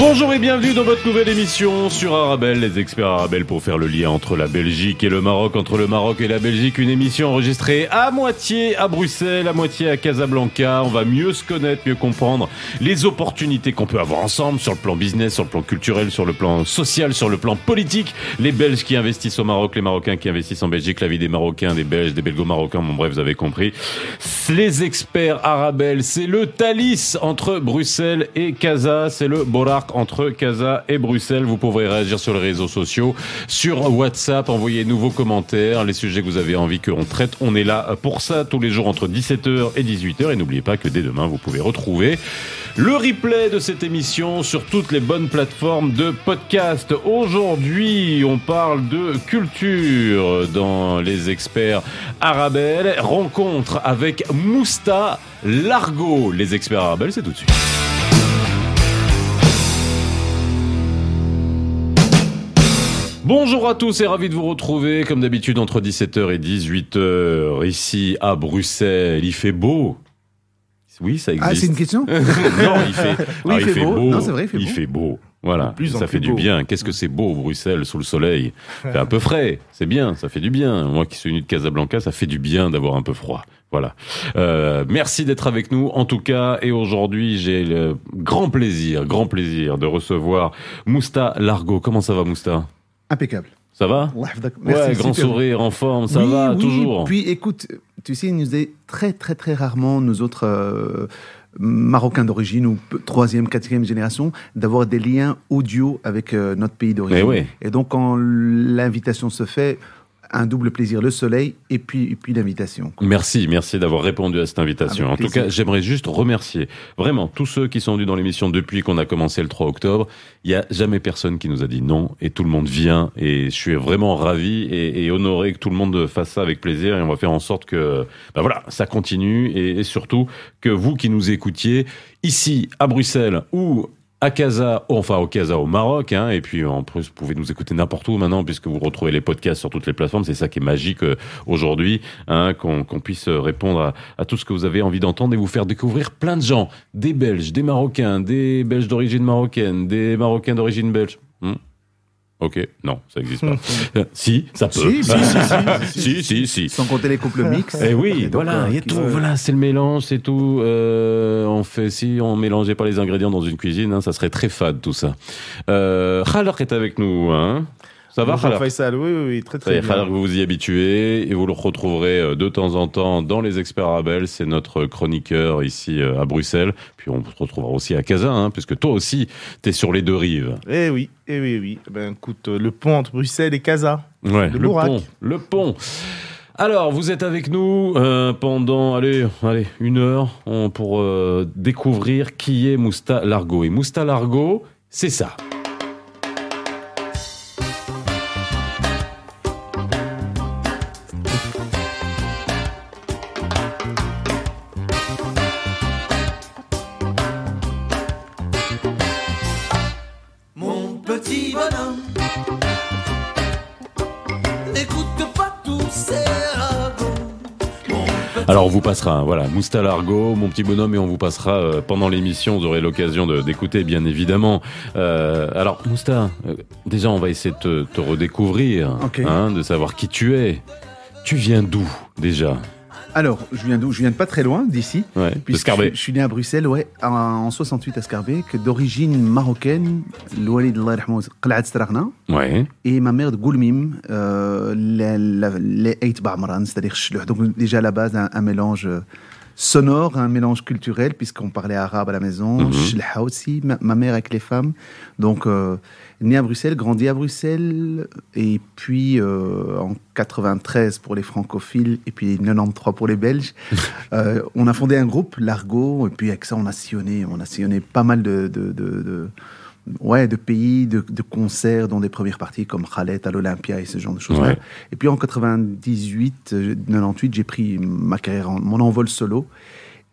Bonjour et bienvenue dans votre nouvelle émission sur Arabelle, les experts Arabelle pour faire le lien entre la Belgique et le Maroc, entre le Maroc et la Belgique, une émission enregistrée à moitié à Bruxelles, à moitié à Casablanca. On va mieux se connaître, mieux comprendre les opportunités qu'on peut avoir ensemble sur le plan business, sur le plan culturel, sur le plan social, sur le plan politique. Les Belges qui investissent au Maroc, les Marocains qui investissent en Belgique, la vie des Marocains, des Belges, des Belgo-Marocains, bon bref, vous avez compris. Les experts Arabelle, c'est le Thalys entre Bruxelles et Casa, c'est le Borak entre Casa et Bruxelles. Vous pourrez réagir sur les réseaux sociaux, sur WhatsApp, envoyer nouveaux commentaires, les sujets que vous avez envie qu'on traite. On est là pour ça tous les jours entre 17h et 18h. Et n'oubliez pas que dès demain, vous pouvez retrouver le replay de cette émission sur toutes les bonnes plateformes de podcast. Aujourd'hui, on parle de culture dans les experts Arabelle. Rencontre avec Mousta Largo. Les experts Arabelle, c'est tout de suite. Bonjour à tous et ravi de vous retrouver comme d'habitude entre 17h et 18h ici à Bruxelles. Il fait beau. Oui, ça existe. Ah, c'est une question Non, il fait, Oui, ah, il fait beau. Non, c'est vrai, il fait beau. beau. Voilà, plus ça fait du beau. bien. Qu'est-ce que c'est beau, Bruxelles, sous le soleil? fait un peu frais, c'est bien, ça fait du bien. Moi qui suis venu de Casablanca, ça fait du bien d'avoir un peu froid. Voilà. Euh, merci d'être avec nous, en tout cas. Et aujourd'hui, j'ai le grand plaisir, grand plaisir de recevoir Mousta Largo. Comment ça va, Mousta? Impeccable. Ça va yahfadek. Ouais, Merci, grand super. sourire, en forme, ça Oui, va, oui, toujours. Puis écoute, tu sais, il nous est très, très, très rarement, nous autres euh, Marocains d'origine ou troisième, quatrième génération, d'avoir des liens audio avec euh, notre pays d'origine. Eh. Et donc, quand l'invitation se fait, un double plaisir, le soleil et puis, et puis l'invitation. Merci, merci d'avoir répondu à cette invitation. Avec en tout cas, j'aimerais juste remercier vraiment tous ceux qui sont venus dans l'émission depuis qu'on a commencé le 3 octobre. Il y a jamais personne qui nous a dit non et tout le monde vient et je suis vraiment ravi et, et honoré que tout le monde fasse ça avec plaisir et on va faire en sorte que ben voilà, ça continue et, et surtout que vous qui nous écoutiez ici à Bruxelles ou à Casa, enfin au Casa au Maroc, hein, et puis en plus vous pouvez nous écouter n'importe où maintenant puisque vous retrouvez les podcasts sur toutes les plateformes. C'est ça qui est magique euh, aujourd'hui, hein, qu'on puisse répondre à, à tout ce que vous avez envie d'entendre et vous faire découvrir plein de gens, des Belges, des Marocains, des Belges d'origine marocaine, des Marocains d'origine belge. Hmm Ok, non, ça n'existe pas. Euh, si, ça peut. Si, si, si, si, si, si, si. Sans compter les couples mixtes. Eh oui, Et voilà, euh, il y a qui- tout, voilà, c'est le mélange, c'est tout. Euh, on fait, si on mélangeait pas les ingrédients dans une cuisine, hein, ça serait très fade tout ça. Euh, Khalak est avec nous, hein. Ça va, Bonjour Faisal, oui, oui, oui, très très bien. Khalak, vous vous y habituez et vous le retrouverez euh, de temps en temps dans les experts Arabelle. C'est notre chroniqueur ici euh, à Bruxelles. Puis on se retrouvera aussi à Casa, hein, puisque toi aussi, t'es sur les deux rives. Eh oui, eh oui, oui. Ben, écoute, euh, le pont entre Bruxelles et Casa. Ouais, Le pont, le pont. Alors, vous êtes avec nous euh, pendant, allez, allez, une heure on- pour euh, découvrir qui est Mousta Largo. Et Mousta Largo, c'est ça. Alors, on vous passera, voilà, Mousta Largo, mon petit bonhomme, et on vous passera euh, pendant l'émission. Vous aurez l'occasion d'écouter, bien évidemment. Euh, alors, Mousta, euh, déjà, on va essayer de te, te redécouvrir, hein, de savoir qui tu es. Tu viens d'où, déjà? Alors, je viens Je viens de pas très loin, d'ici. Ouais, Puisque. Je, je suis né à Bruxelles, ouais, en, en 68 à Scarbet, que d'origine marocaine, l'Oualid Qal'at Straghna, Ouais. et ma mère de Goulmim, euh, les- Eit Ba'mran, c'est-à-dire. Donc déjà à la base, un, un mélange euh, sonore, un mélange culturel, puisqu'on parlait arabe à la maison, Mhm. Chlha aussi, ma, ma mère avec les femmes. Donc, euh, né à Bruxelles, grandi à Bruxelles, et puis euh, en 93 pour les francophiles, et puis 93 pour les Belges, euh, on a fondé un groupe, l'Argo, et puis avec ça, on a sillonné, on a sillonné pas mal de... de, de- de- Ouais, de pays, de, de concerts, dont des premières parties comme Khaled à l'Olympia et ce genre de choses-là. Ouais. Et puis en 98, euh, 98, j'ai pris ma carrière, en- mon envol solo.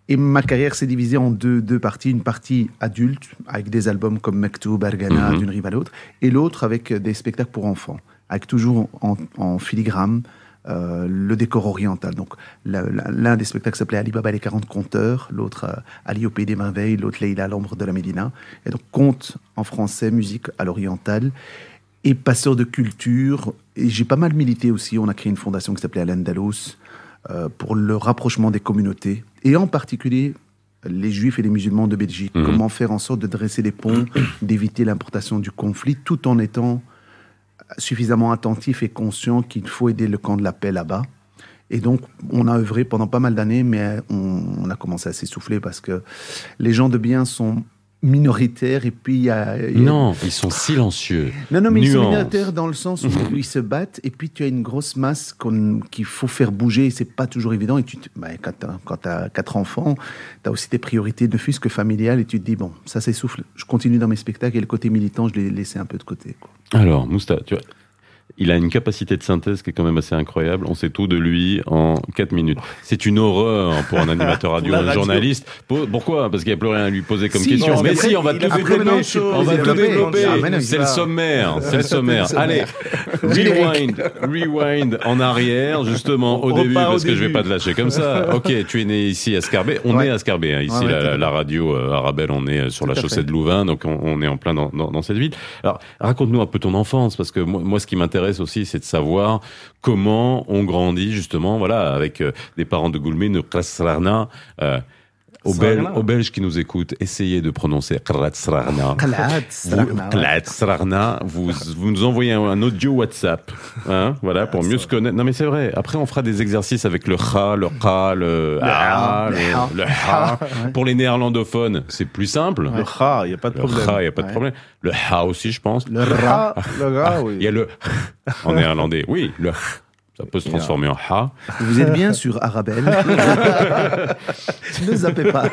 Et ma carrière s'est divisée en deux, deux parties. Une partie adulte, avec des albums comme Mektoub, Bergana, Mhm. d'une rive à l'autre, et l'autre avec euh, des spectacles pour enfants, avec toujours en, en filigrane euh, le décor oriental. Donc l'un des spectacles s'appelait Ali Baba et les 40 conteurs, l'autre euh, Ali au pays des merveilles, l'autre Leïla à l'ombre de la Médina. Et donc conte en français, musique à l'oriental et passeur de culture. Et j'ai pas mal milité aussi. On a créé une fondation qui s'appelait Al-Andalus euh, pour le rapprochement des communautés et en particulier les juifs et les musulmans de Belgique. Mhm. Comment faire en sorte de dresser les ponts, d'éviter l'importation du conflit tout en étant suffisamment attentif et conscient qu'il faut aider le camp de la paix là-bas. Et donc, on a œuvré pendant pas mal d'années, mais on, on a commencé à s'essouffler parce que les gens de bien sont minoritaires et puis il y a... Non, ils sont silencieux. non, non, mais ils sont minoritaires dans le sens où ils se battent et puis tu as une grosse masse qu'il faut faire bouger et c'est pas toujours évident. Et tu, te- bah, quand tu as, quatre enfants, tu as aussi des priorités, ne fût-ce que familiales, et tu te dis, bon, ça s'essouffle. Je continue dans mes spectacles et le côté militant, je l'ai laissé un peu de côté. Quoi. Alors, Mousta, tu vois, il a une capacité de synthèse qui est quand même assez incroyable. On sait tout de lui en 4 minutes. C'est une horreur pour un animateur radio, un radio. journaliste. Po- Pourquoi? Parce qu'il n'y a plus rien à lui poser comme Si, question. non, mais si, on va tout développer. On va tout développer. Ah, C'est le sommaire. C'est le sommaire. Allez, rewind, rewind en arrière, justement, au On début, au parce que je vais début. pas te lâcher comme ça. Ok, tu es né ici à Scarbet. On Ouais. est à Scarbet, hein, ici, Ouais, ouais, la, radio euh, Arabelle, on est euh, sur Tout la chaussée fait. de Louvain, donc on, on est en plein dans, dans, dans cette ville. Alors, raconte-nous un peu ton enfance, parce que moi, moi ce qui m'intéresse aussi, c'est de savoir comment on grandit, justement, voilà, avec euh, des parents de Goulmé, de Krasrarna, euh, aux, Bel- Srarna. aux Belges qui nous écoutent, essayez de prononcer. Kalaat, Vous, vous, nous envoyez un, audio WhatsApp, hein, voilà, pour mieux se connaître. Non, mais c'est vrai. Après, on fera des exercices avec le kha, le kha, le a, ha, le ha. le, le. Pour les néerlandophones, c'est plus simple. Le ra, il n'y a pas de Le problème. kha, il n'y a pas de problème. Le ha aussi, je pense. Le. Ah, le ra, oui. Il y a le en néerlandais. Oui, le ça peut se transformer en ha. Vous êtes bien sur Arabelle. ne zappez pas.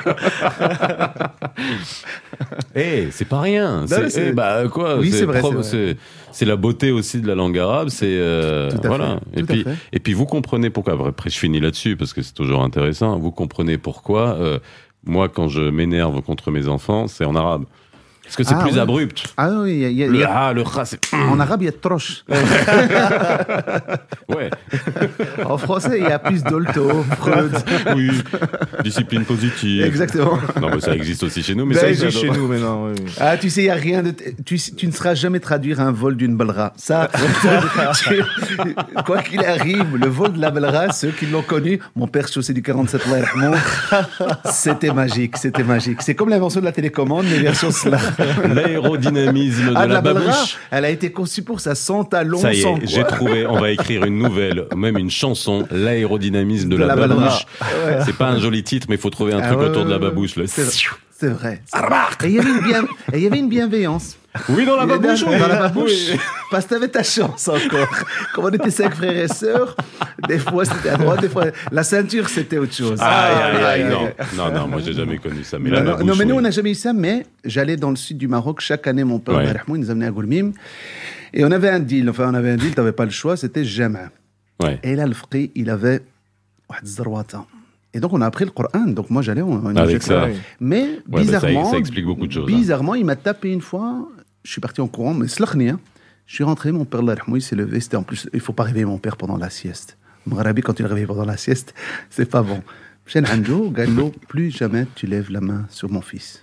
Eh, c'est pas rien. C'est eh, bah quoi Oui, c'est vrai, pro- c'est vrai. C'est c'est la beauté aussi de la langue arabe. C'est euh, Tout à voilà. fait, Et tout à puis fait. et puis vous comprenez pourquoi. Après, je finis là-dessus parce que c'est toujours intéressant. Vous comprenez pourquoi. euh, moi, quand je m'énerve contre mes enfants, c'est en arabe. Parce que c'est Ah, plus abrupt. Ah oui, il y a- y a- y Le a- ha, le ha, c'est en arabe, il y a troche. ouais. En français, il y a plus d'olto, Freud. oui. Discipline positive. Exactement. Non, mais ça existe aussi chez nous. Mais Ça ça, existe j'adore. chez nous maintenant. oui. Ah, tu sais, il y a rien de. Tu, tu ne seras jamais traduire un vol d'une balra. Ça, tu- quoi qu'il arrive, le vol de la balra, ceux qui l'ont connu, mon père chaussé du 47 Allah yarhamou, c'était magique, c'était magique. C'est comme l'invention de la télécommande, mais version slam. L'aérodynamisme de Ah, la, babouche. elle a été conçue pour ça, sans talons, Ça y sans est, j'ai trouvé. On va écrire une nouvelle, même une chanson, l'aérodynamisme de, De la, la babouche. C'est pas un joli titre, mais il faut trouver un Ah truc ouais, autour de la babouche. C'est vrai. c'est vrai. Et il y avait une bienveillance. Oui, dans la babouche. Dans, Parce que t'avais ta chance encore. Comme on était cinq frères et sœurs, des fois c'était à droite, des fois la ceinture c'était autre chose. Ah, ah, ah, non. non, non, moi j'ai jamais connu ça. Non, mais nous on n'a jamais eu ça. Mais j'allais dans le sud du Maroc chaque année. Mon père, ouais. il nous amenait à Goulmim et on avait un deal. Enfin, on avait un deal. T'avais pas le choix. C'était jamais. Et là, le frère, il avait et donc, on a appris le Coran. Donc, moi, j'allais en, en Avec ça. Mais, ben, bizarrement. Ça, explique beaucoup de choses. Hein. Bizarrement, il m'a tapé une fois je suis parti en courant, mais hein. Je suis rentré, mon père, il s'est levé. C'était en plus, il faut pas réveiller mon père pendant la sieste. Mgharabi, quand tu le réveilles pendant la sieste, c'est pas bon. Anjo, Gallo, plus jamais tu lèves la main sur mon fils.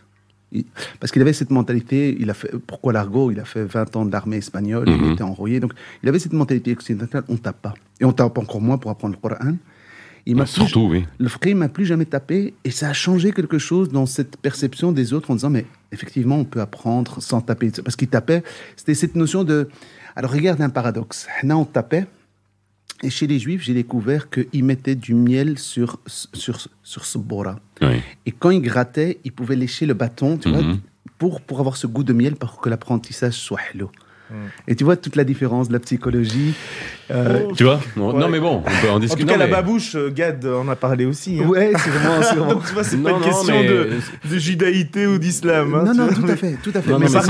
Il- Parce qu'il avait cette mentalité, il a fait, pourquoi l'argot? Il a fait 20 ans de l'armée espagnole, Mhm. il était enrôlé. Donc, il avait cette mentalité occidentale, on tape pas. Et on tape encore moins pour apprendre le Coran. Il m'a plus- surtout, oui. le frère m'a plus jamais tapé et ça a changé quelque chose dans cette perception des autres en disant mais effectivement on peut apprendre sans taper parce qu'il tapait c'était cette notion de alors regarde un paradoxe là on tapait et chez les juifs j'ai découvert qu'ils mettaient du miel sur sur sur ce bora Oui. et quand ils grattaient ils pouvaient lécher le bâton tu vois Mhm. pour pour avoir ce goût de miel pour que l'apprentissage soit hello Mm. et tu vois toute la différence de la psychologie Euh, Tu vois non, Ouais. non, mais bon, on peut en En discuter. tout cas, Non, la mais- babouche, euh, Gad en a parlé aussi. hein. ouais sûrement sûrement Donc, tu vois, c'est pas une question mais- de, de judaïté ou d'islam. hein, non non tout mais- à fait tout à fait Non, mais, mais c'est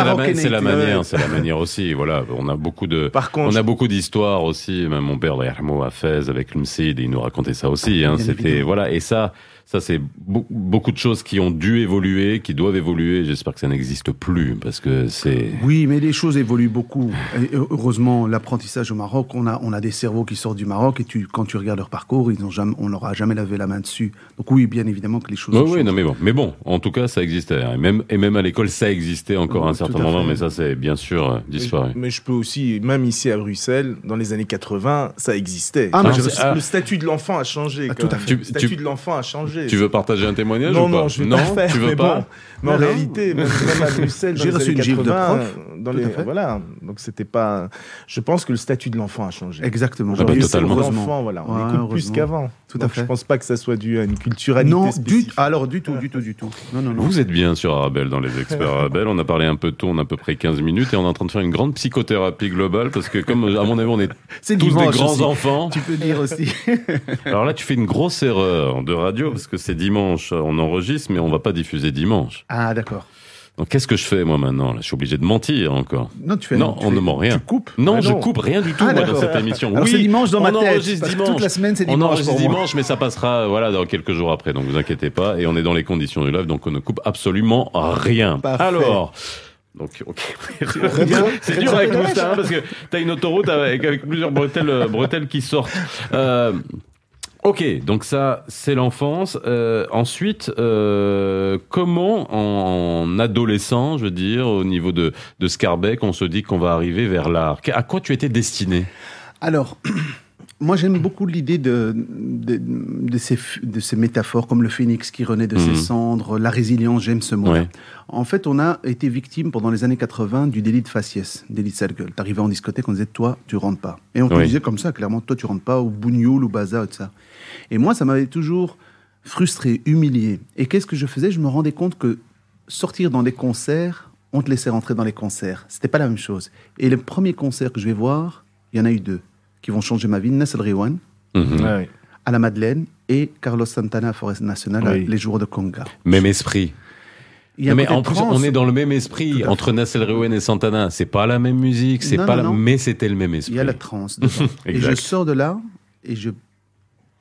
la, ma- manière, c'est la manière aussi. Voilà, on a beaucoup de, Par contre, on a beaucoup d'histoires aussi. Même mon père, Yarmo, à Fès avec l'Umsid, il nous racontait ça aussi. Hein, C'était voilà, et ça, ça c'est beau- beaucoup de choses qui ont dû évoluer, qui doivent évoluer. J'espère que ça n'existe plus parce que c'est. Oui, mais les choses évoluent beaucoup. Et heureusement, l'apprentissage au Maroc, on a, on a des cerveaux qui sortent du Maroc et tu, quand tu regardes leur parcours, ils ont jamais, on n'aura jamais lavé la main dessus. Donc oui, bien évidemment que les choses. Oui, oui, non, mais bon. Mais bon, en tout cas, ça existait. Et même, et même à l'école, ça existait encore à un certain moment, fait. mais ça, c'est bien sûr euh, Mais disparu. mais je peux aussi, même ici à Bruxelles, dans les années 80, ça existait. Ah, mais Ah, je- ah. Le statut de l'enfant a changé. Ah, tout à fait. Le statut Tu- de l'enfant a changé. Tu veux partager un témoignage non, ou pas non, je vais non, pas le faire. tu veux mais pas bon, mais en Non, réalité, même, même à Bruxelles, J'ai reçu une gifle de 80, prof. dans les, voilà. Donc c'était pas. Je pense que le statut de l'enfant a changé. Exactement. Ah bah, totalement. enfants, voilà. On Ouais, écoute plus qu'avant. Tout à Donc, fait. Je pense pas que ça soit dû à une culturalité Non, du, spécifique. alors du tout, du tout, du tout. Non, non, non. Vous êtes bien sur Arabelle, dans les experts Arabelle. On a parlé un peu de tout, on a à peu près 15 minutes et on est en train de faire une grande psychothérapie globale parce que, comme à mon avis, on est tous des grands aussi. enfants. Tu peux dire aussi. Alors là, tu fais une grosse erreur de radio parce que c'est dimanche, on enregistre, mais on va pas diffuser dimanche. Ah, d'accord. Donc qu'est-ce que je fais moi maintenant là? Je suis obligé de mentir encore. Non, tu fais. Non, tu on fais- ne ment rien. Tu coupes. Non, Ah je non. coupe rien du tout Ah, moi, dans cette émission. Alors oui, c'est dimanche dans on ma tête. enregistre parce que dimanche. toute la semaine, c'est On dimanche enregistre pour moi. dimanche, mais ça passera voilà dans quelques jours après. Donc vous inquiétez pas. Et on est dans les conditions du live, donc on ne coupe absolument rien. Parfait. Alors. Donc, ok. c'est dur avec Moustin, hein, parce que t'as une autoroute avec, avec plusieurs bretelles, euh, bretelles qui sortent. Euh, ok, donc ça, c'est l'enfance. Euh, ensuite, euh, comment en, en adolescent, je veux dire, au niveau de, de Scarbeck, on se dit qu'on va arriver vers l'art? À quoi tu étais destiné? Alors, moi j'aime beaucoup l'idée de, de, de ces, de ces métaphores comme le phénix qui renaît de Mhm. ses cendres, la résilience, j'aime ce mot. Ouais. En fait, on a été victime pendant les années 80 du délit de faciès, délit de sale gueule. T'arrivais en discothèque, on disait toi, tu rentres pas. Et on te Oui. disait comme ça, clairement, toi, tu rentres pas au bougnoul, au bazar, et tout ça. Et moi, ça m'avait toujours frustré, humilié. Et qu'est-ce que je faisais? Je me rendais compte que sortir dans des concerts, on te laissait rentrer dans les concerts. C'était pas la même chose. Et les premiers concerts que je vais voir, il y en a eu deux qui vont changer ma vie. Nessel Rewan Mhm. Ouais. à la Madeleine et Carlos Santana à Forest National, Oui. les jours de Conga. Même esprit. Mais en plus, on est dans le même esprit entre Nassel Rewen et Santana. C'est pas la même musique, c'est Non, pas non, la... non. mais c'était le même esprit. Il y a la transe et je sors de là et je,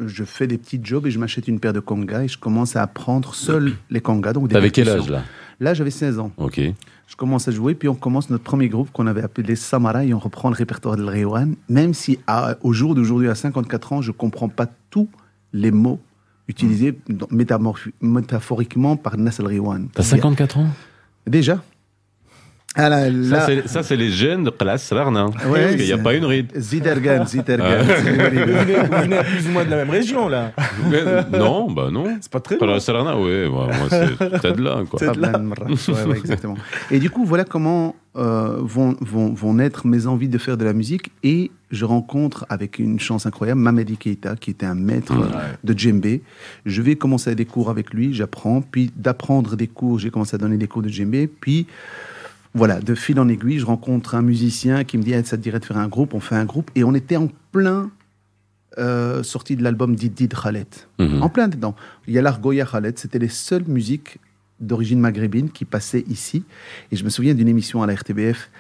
je fais des petits jobs et je m'achète une paire de congas et je commence à apprendre seul les congas. Donc T'avais quel âge là Là, j'avais 16 ans. Ok. Je commence à jouer, puis on commence notre premier groupe qu'on avait appelé Samara et on reprend le répertoire de Rewan. Même si à- au jour d'aujourd'hui, à 54 ans, je comprends pas tous les mots utilisés métamorphi- métaphoriquement par Nassel Rewan. T'as 54 ans? Déjà ah là, Ça, là, c'est- Ça, c'est les jeunes de classe Larnin. Ouais, Parce qu'il n'y a pas une ride. Zidergan, Zidergan. Vous venez, vous venez plus ou moins de la même région, là. Mais- non, bah non. C'est pas très loin. ouais, ouais, moi c'est peut-être là, quoi. C'est de là. Ouais, ouais, exactement. Et du coup, voilà comment euh, vont, vont, vont naître mes envies de faire de la musique. Et je rencontre, avec une chance incroyable, Mamadi Keita, qui était un maître de djembé. Je vais commencer à des cours avec lui, j'apprends. Puis d'apprendre des cours, j'ai commencé à donner des cours de djembé. Puis voilà, de fil en aiguille, je rencontre un musicien qui me dit Eh, Ça te dirait de faire un groupe On fait un groupe. Et on était en plein euh, sortie de l'album Didi de Khaled. Mhm. En plein dedans. Il y a l'Argoya Khaled, c'était les seules musiques d'origine maghrébine qui passaient ici. Et je me souviens d'une émission à la RTBF.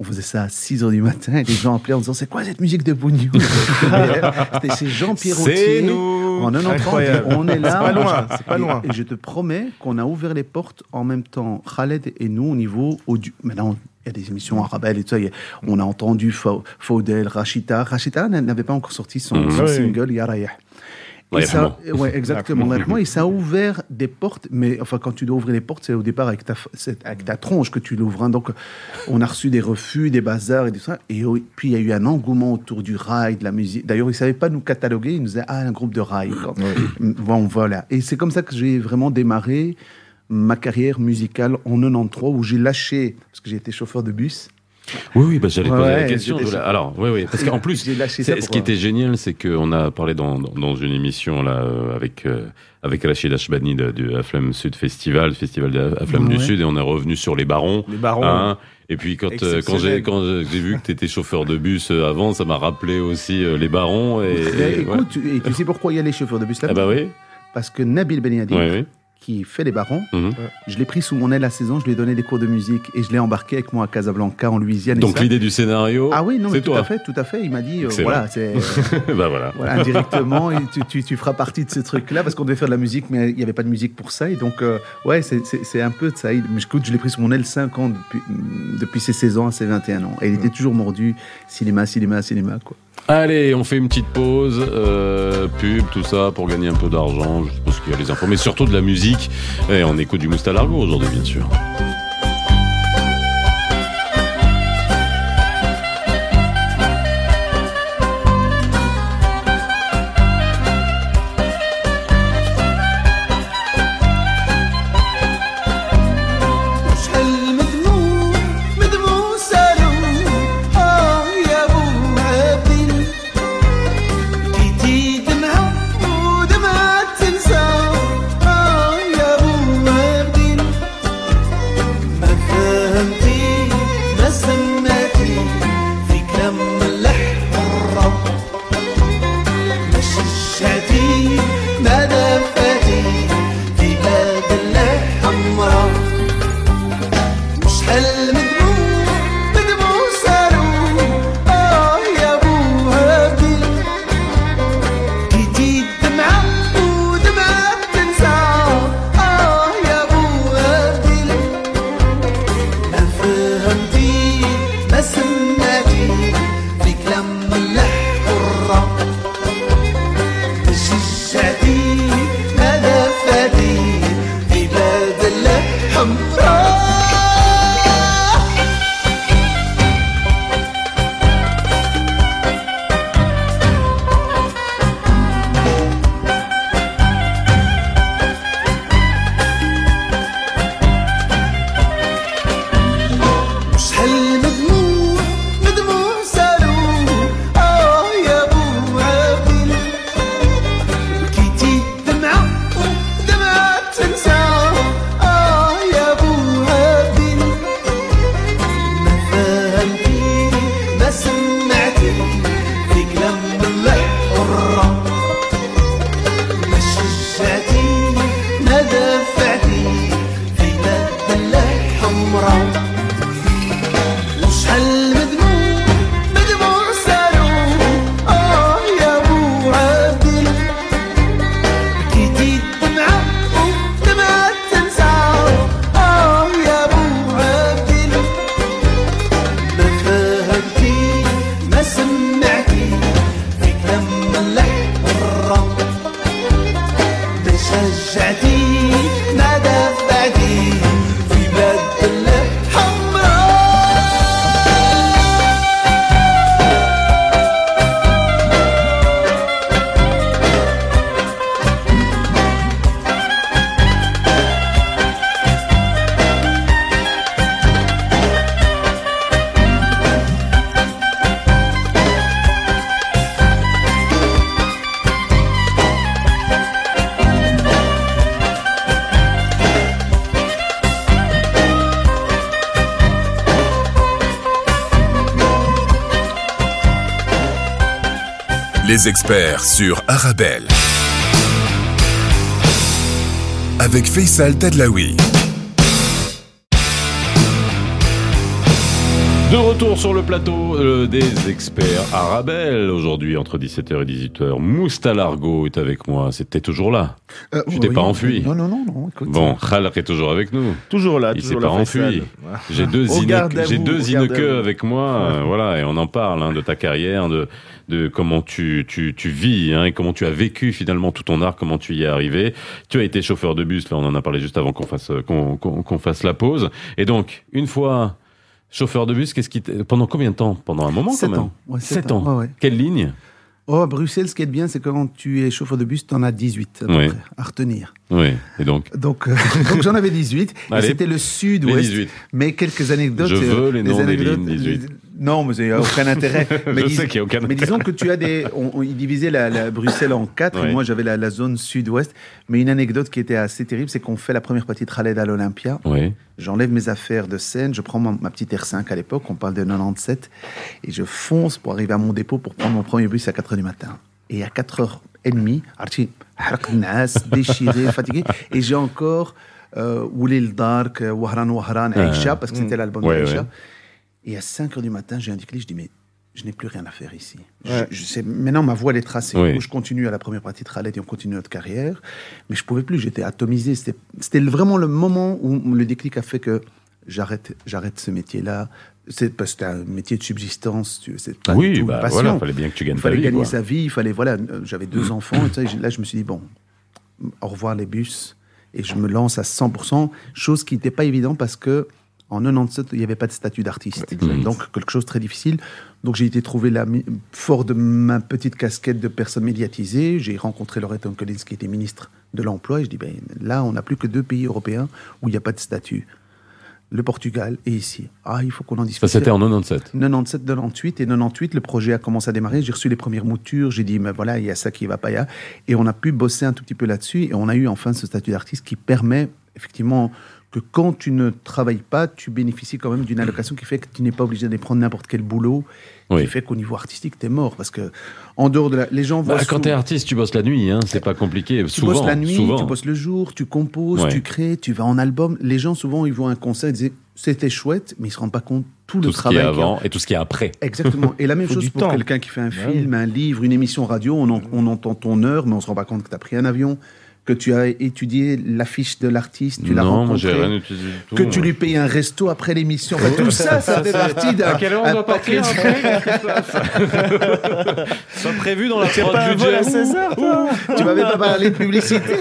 On faisait ça à 6 h du matin et les gens appelaient en disant C'est quoi cette musique de Bougnou? C'était chez Jean-Pierre C'est Autier. nous En 90 Incroyable. on est là. C'est pas loin, c'est pas Et- loin. Et je te promets qu'on a ouvert les portes en même temps, Khaled et nous, au niveau audio. Maintenant, il y a des émissions arabelles et tout ça. On a entendu Fau- Faudel, Rachita. Rachita n'avait pas encore sorti son, Mhm. son Oui. single, Yarayah. Et Ouais, ça, ouais, exactement. et ça a ouvert des portes. Mais enfin, quand tu dois ouvrir les portes, c'est au départ avec ta, avec ta tronche que tu l'ouvres. hein. Donc, on a reçu des refus, des bazars et tout ça. Et puis, il y a eu un engouement autour du rail, de la musique. D'ailleurs, ils ne savaient pas nous cataloguer. Ils nous disaient, ah, un groupe de rail. Bon, voilà. Et c'est comme ça que j'ai vraiment démarré ma carrière musicale en 93, où j'ai lâché, parce que j'ai été chauffeur de bus. Oui, oui, bah, j'allais poser la question. Alors, oui, oui, parce qu'en plus, ce qui était génial, c'est qu'on a parlé dans, dans, dans une émission là euh, avec euh, avec Rachid Ashbani du Aflem Sud Festival, Festival de Aflem du. Sud, et on est revenu sur les barons. Les barons. Hein, et puis quand, euh, quand j'ai quand j'ai vu que tu étais chauffeur de bus euh, avant, ça m'a rappelé aussi les barons. Et, écoute, tu sais pourquoi il y a les chauffeurs de bus là Ah bah oui, Parce que Nabil Ben oui. Qui fait les barons. Mhm. Je l'ai pris sous mon aile la saison, je lui ai donné des cours de musique et je l'ai embarqué avec moi à Casablanca, en Louisiane. Donc l'idée du scénario, Ah oui, non, mais tout toi. à fait, tout à fait. Il m'a dit, euh, voilà, c'est. bah voilà. Voilà, indirectement, tu, tu, tu feras partie de ce truc-là parce qu'on devait faire de la musique, mais il n'y avait pas de musique pour ça. Et donc, euh, ouais, c'est- un peu de ça. Il- Mais écoute, je l'ai pris sur mon aile 5 ans depuis, depuis ses 16 ans à ses 21 ans. Et il était toujours mordu cinéma, cinéma, cinéma, quoi. Allez, on fait une petite pause, euh, pub, tout ça, pour gagner un peu d'argent. Je pense qu'il y a les infos, mais surtout de la musique. Et on écoute du Moustalargo aujourd'hui, bien sûr. Les experts sur Arabelle. Avec Faisal Tadlaoui. De retour sur le plateau euh, des experts Arabelle. Aujourd'hui, entre 17h et 18h, Moustalargo est avec moi. C'était toujours là. Tu t'es pas enfui Non, non, non, non. Écoute, Bon, Khalq est toujours avec nous. Toujours là, Il s'est pas enfui. J'ai deux, j'ai deux avec moi, euh, voilà, et on en parle hein, de ta carrière, de, de comment tu, tu, tu vis, hein, et comment tu as vécu finalement tout ton art, comment tu y es arrivé. Tu as été chauffeur de bus, là on en a parlé juste avant qu'on fasse, euh, qu'on, qu'on, qu'on fasse la pause. Et donc, une fois chauffeur de bus, qu'est-ce qui t'a- pendant combien de temps? Pendant un moment Sept quand même ans. Ouais, Sept sept ans. ans. Ouais, ouais. Quelle ligne? Oh, à Bruxelles, ce qui est bien, c'est que quand tu es chauffeur de bus, tu en as 18 à, peu Oui. près, à retenir. Oui, et donc? Donc, euh, donc j'en avais 18. et c'était le sud-ouest. 18. Mais quelques anecdotes. Je euh, veux les noms des lignes 18. Non, mais il n'y a aucun intérêt. Mais Je dis, sais qu'il n'y a aucun Mais disons que tu as des. Ils divisaient la, Bruxelles en quatre, moi j'avais la, zone sud-ouest. Mais une anecdote qui était assez terrible, c'est qu'on fait la première partie de Khaled à l'Olympia. Oui. J'enlève mes affaires de scène, je prends ma, petite R5 à l'époque, on parle de 97, et je fonce pour arriver à mon dépôt pour prendre mon premier bus à 4h du matin. Et à 4h30, Archie, déchiré, fatigué, et j'ai encore. Euh, Oulil Dark, euh, Wahran Wahran, Aisha, ah. parce que c'était mm. l'album d'Aisha et à 5 heures du matin j'ai un déclic je dis mais je n'ai plus rien à faire ici. Je- Ouais. Je, sais, maintenant, ma voie, elle est tracée. Oui. Où je continue à la première partie de Khaled et on continue notre carrière. Mais je pouvais plus, j'étais atomisé. C'était vraiment le moment où le déclic a fait que j'arrête j'arrête ce métier-là. C'est parce que c'était un métier de subsistance. C'est pas Oui, bah passion. voilà, fallait bien que tu gagnes Il ta fallait vie. gagner quoi. sa vie. Il fallait, voilà, j'avais deux enfants. et là, je me suis dit, bon, au revoir les bus. Et je me lance à 100%, chose qui n'était pas évident parce que en 97, il n'y avait pas de statut d'artiste. Donc, quelque chose de très difficile. Donc, j'ai été trouvé là, fort de ma petite casquette de personne médiatisée. J'ai rencontré Loretta Collins, qui était ministre de l'Emploi. Et je dis, ben, là, on n'a plus que deux pays européens où il n'y a pas de statut. Le Portugal et ici. Ah, il faut qu'on en discute. Ça, c'était en 97. 97, 98 et 98, le projet a commencé à démarrer. J'ai reçu les premières moutures. J'ai dit, mais voilà, il y a ça qui va pas, y a. Et on a pu bosser un tout petit peu là-dessus. Et on a eu enfin ce statut d'artiste qui permet effectivement que quand tu ne travailles pas, tu bénéficies quand même d'une allocation qui fait que tu n'es pas obligé d'aller prendre n'importe quel boulot. Oui. Qui fait qu'au niveau artistique, tu es mort. Parce que en dehors de la. Les gens voient. Bah, quand sous- t'es artiste, tu bosses la nuit, hein, c'est pas compliqué. tu souvent, bosses la nuit, souvent. tu bosses le jour, tu composes, Ouais. tu crées, tu vas en album. Les gens, souvent, ils voient un concert, ils disent c'était chouette, mais ils se rendent pas compte tout, tout le ce qui est travail. a avant et tout ce qui est après. Exactement. Et la même chose du pour quelqu'un qui fait un Ouais. film, un livre, une émission radio. On, en- on entend ton heure, mais on se rend pas compte que tu as pris un avion, que tu as étudié l'affiche de l'artiste, tu l'as non, moi j'ai rencontré. rien utilisé du tout. que tu lui payes un resto après l'émission. Enfin, tout ça, ça fait partie d'un. À quelle heure on doit partir C'est prévu dans la pas un budget. vol à 16 heures, toi tu m'avais pas parlé de publicité.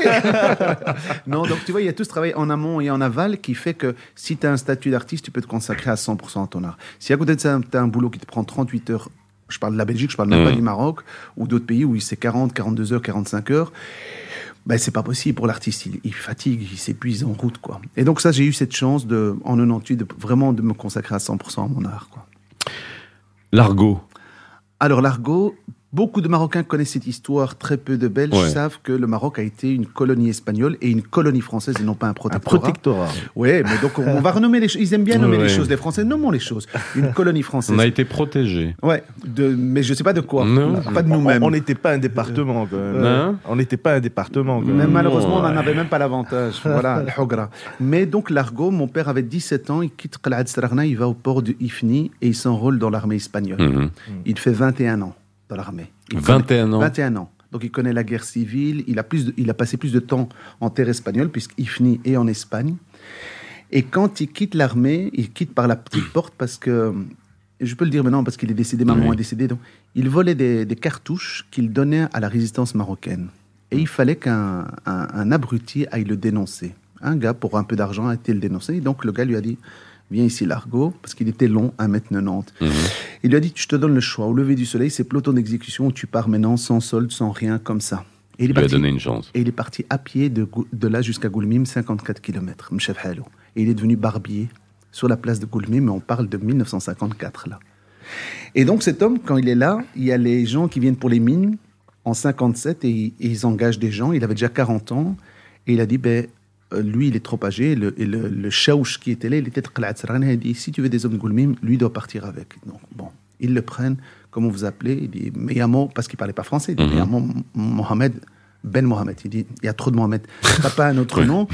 non, donc tu vois, il y a tout ce travail en amont et en aval qui fait que si tu as un statut d'artiste, tu peux te consacrer à 100% à ton art. Si à côté de ça, tu as un boulot qui te prend 38 heures, je parle de la Belgique, je parle même pas du Maroc, ou d'autres pays où c'est 40, 42 heures, 45 heures, ben, c'est pas possible pour l'artiste. Il, il fatigue, il s'épuise en route. quoi. Et donc ça, j'ai eu cette chance de, en 98 de vraiment de me consacrer à 100% à mon art. Quoi. L'argot. Alors l'argot, beaucoup de Marocains connaissent cette histoire, très peu de Belges Ouais. savent que le Maroc a été une colonie espagnole et une colonie française et non pas un Un protectorat. protectorat. Oui, mais donc on va renommer les choses. Ils aiment bien nommer Ouais. les choses. Les Français, nommons les choses. Une colonie française. On a été protégé. Ouais, de, mais je sais pas de quoi. Non. Pas de nous-mêmes. On n'était pas un département quand même. Hein On n'était pas un département quand Mais même. malheureusement, on n'en avait même pas l'avantage. Voilà, le Hogra. Mais donc, l'argot, mon père avait 17 ans, il quitte Qal'ad Strarna, il va au port de Ifni et il s'enrôle dans l'armée espagnole. Mhm. Il fait 21 ans dans l'armée. Il 21 ans. 21 ans. Donc il connaît la guerre civile, il a, plus de- il a passé plus de temps en terre espagnole, puisqu'Ifni est en Espagne. Et quand il quitte l'armée, il quitte par la petite porte parce que, et je peux le dire maintenant parce qu'il est décédé, maman Oui. est décédée, donc il volait des, des cartouches qu'il donnait à la résistance marocaine. Et il fallait qu'un un, un abruti aille le dénoncer. Un gars, pour un peu d'argent, a été le dénoncer. Et donc le gars lui a dit, viens ici l'argot, parce qu'il était long, 1m90. Mhm. Il lui a dit, je te donne le choix. Au lever du soleil, c'est peloton d'exécution où tu pars maintenant sans solde, sans rien, comme ça. Et il est Il lui a parti, donné une chance. et il est parti à pied de, là jusqu'à Goulmim, 54 km. Et il est devenu barbier sur la place de Goulmim, mais on parle de 1954 là. Et donc cet homme, quand il est là, il y a les gens qui viennent pour les mines en 57 et, et ils engagent des gens. Il avait déjà 40 ans et il a dit, ben, lui, il est trop âgé. Et le, et le, le chaouch qui était là, il était. Il a dit, si tu veux des hommes Goulmim, lui doit partir avec. Donc bon, ils le prennent. Comment vous appelez Il dit, Meyamo, parce qu'il parlait pas français. Il dit, Mhm. Meyamo Mohamed. Ben Mohamed, il dit, il y a trop de Mohamed. T'as pas un autre Ouais, nom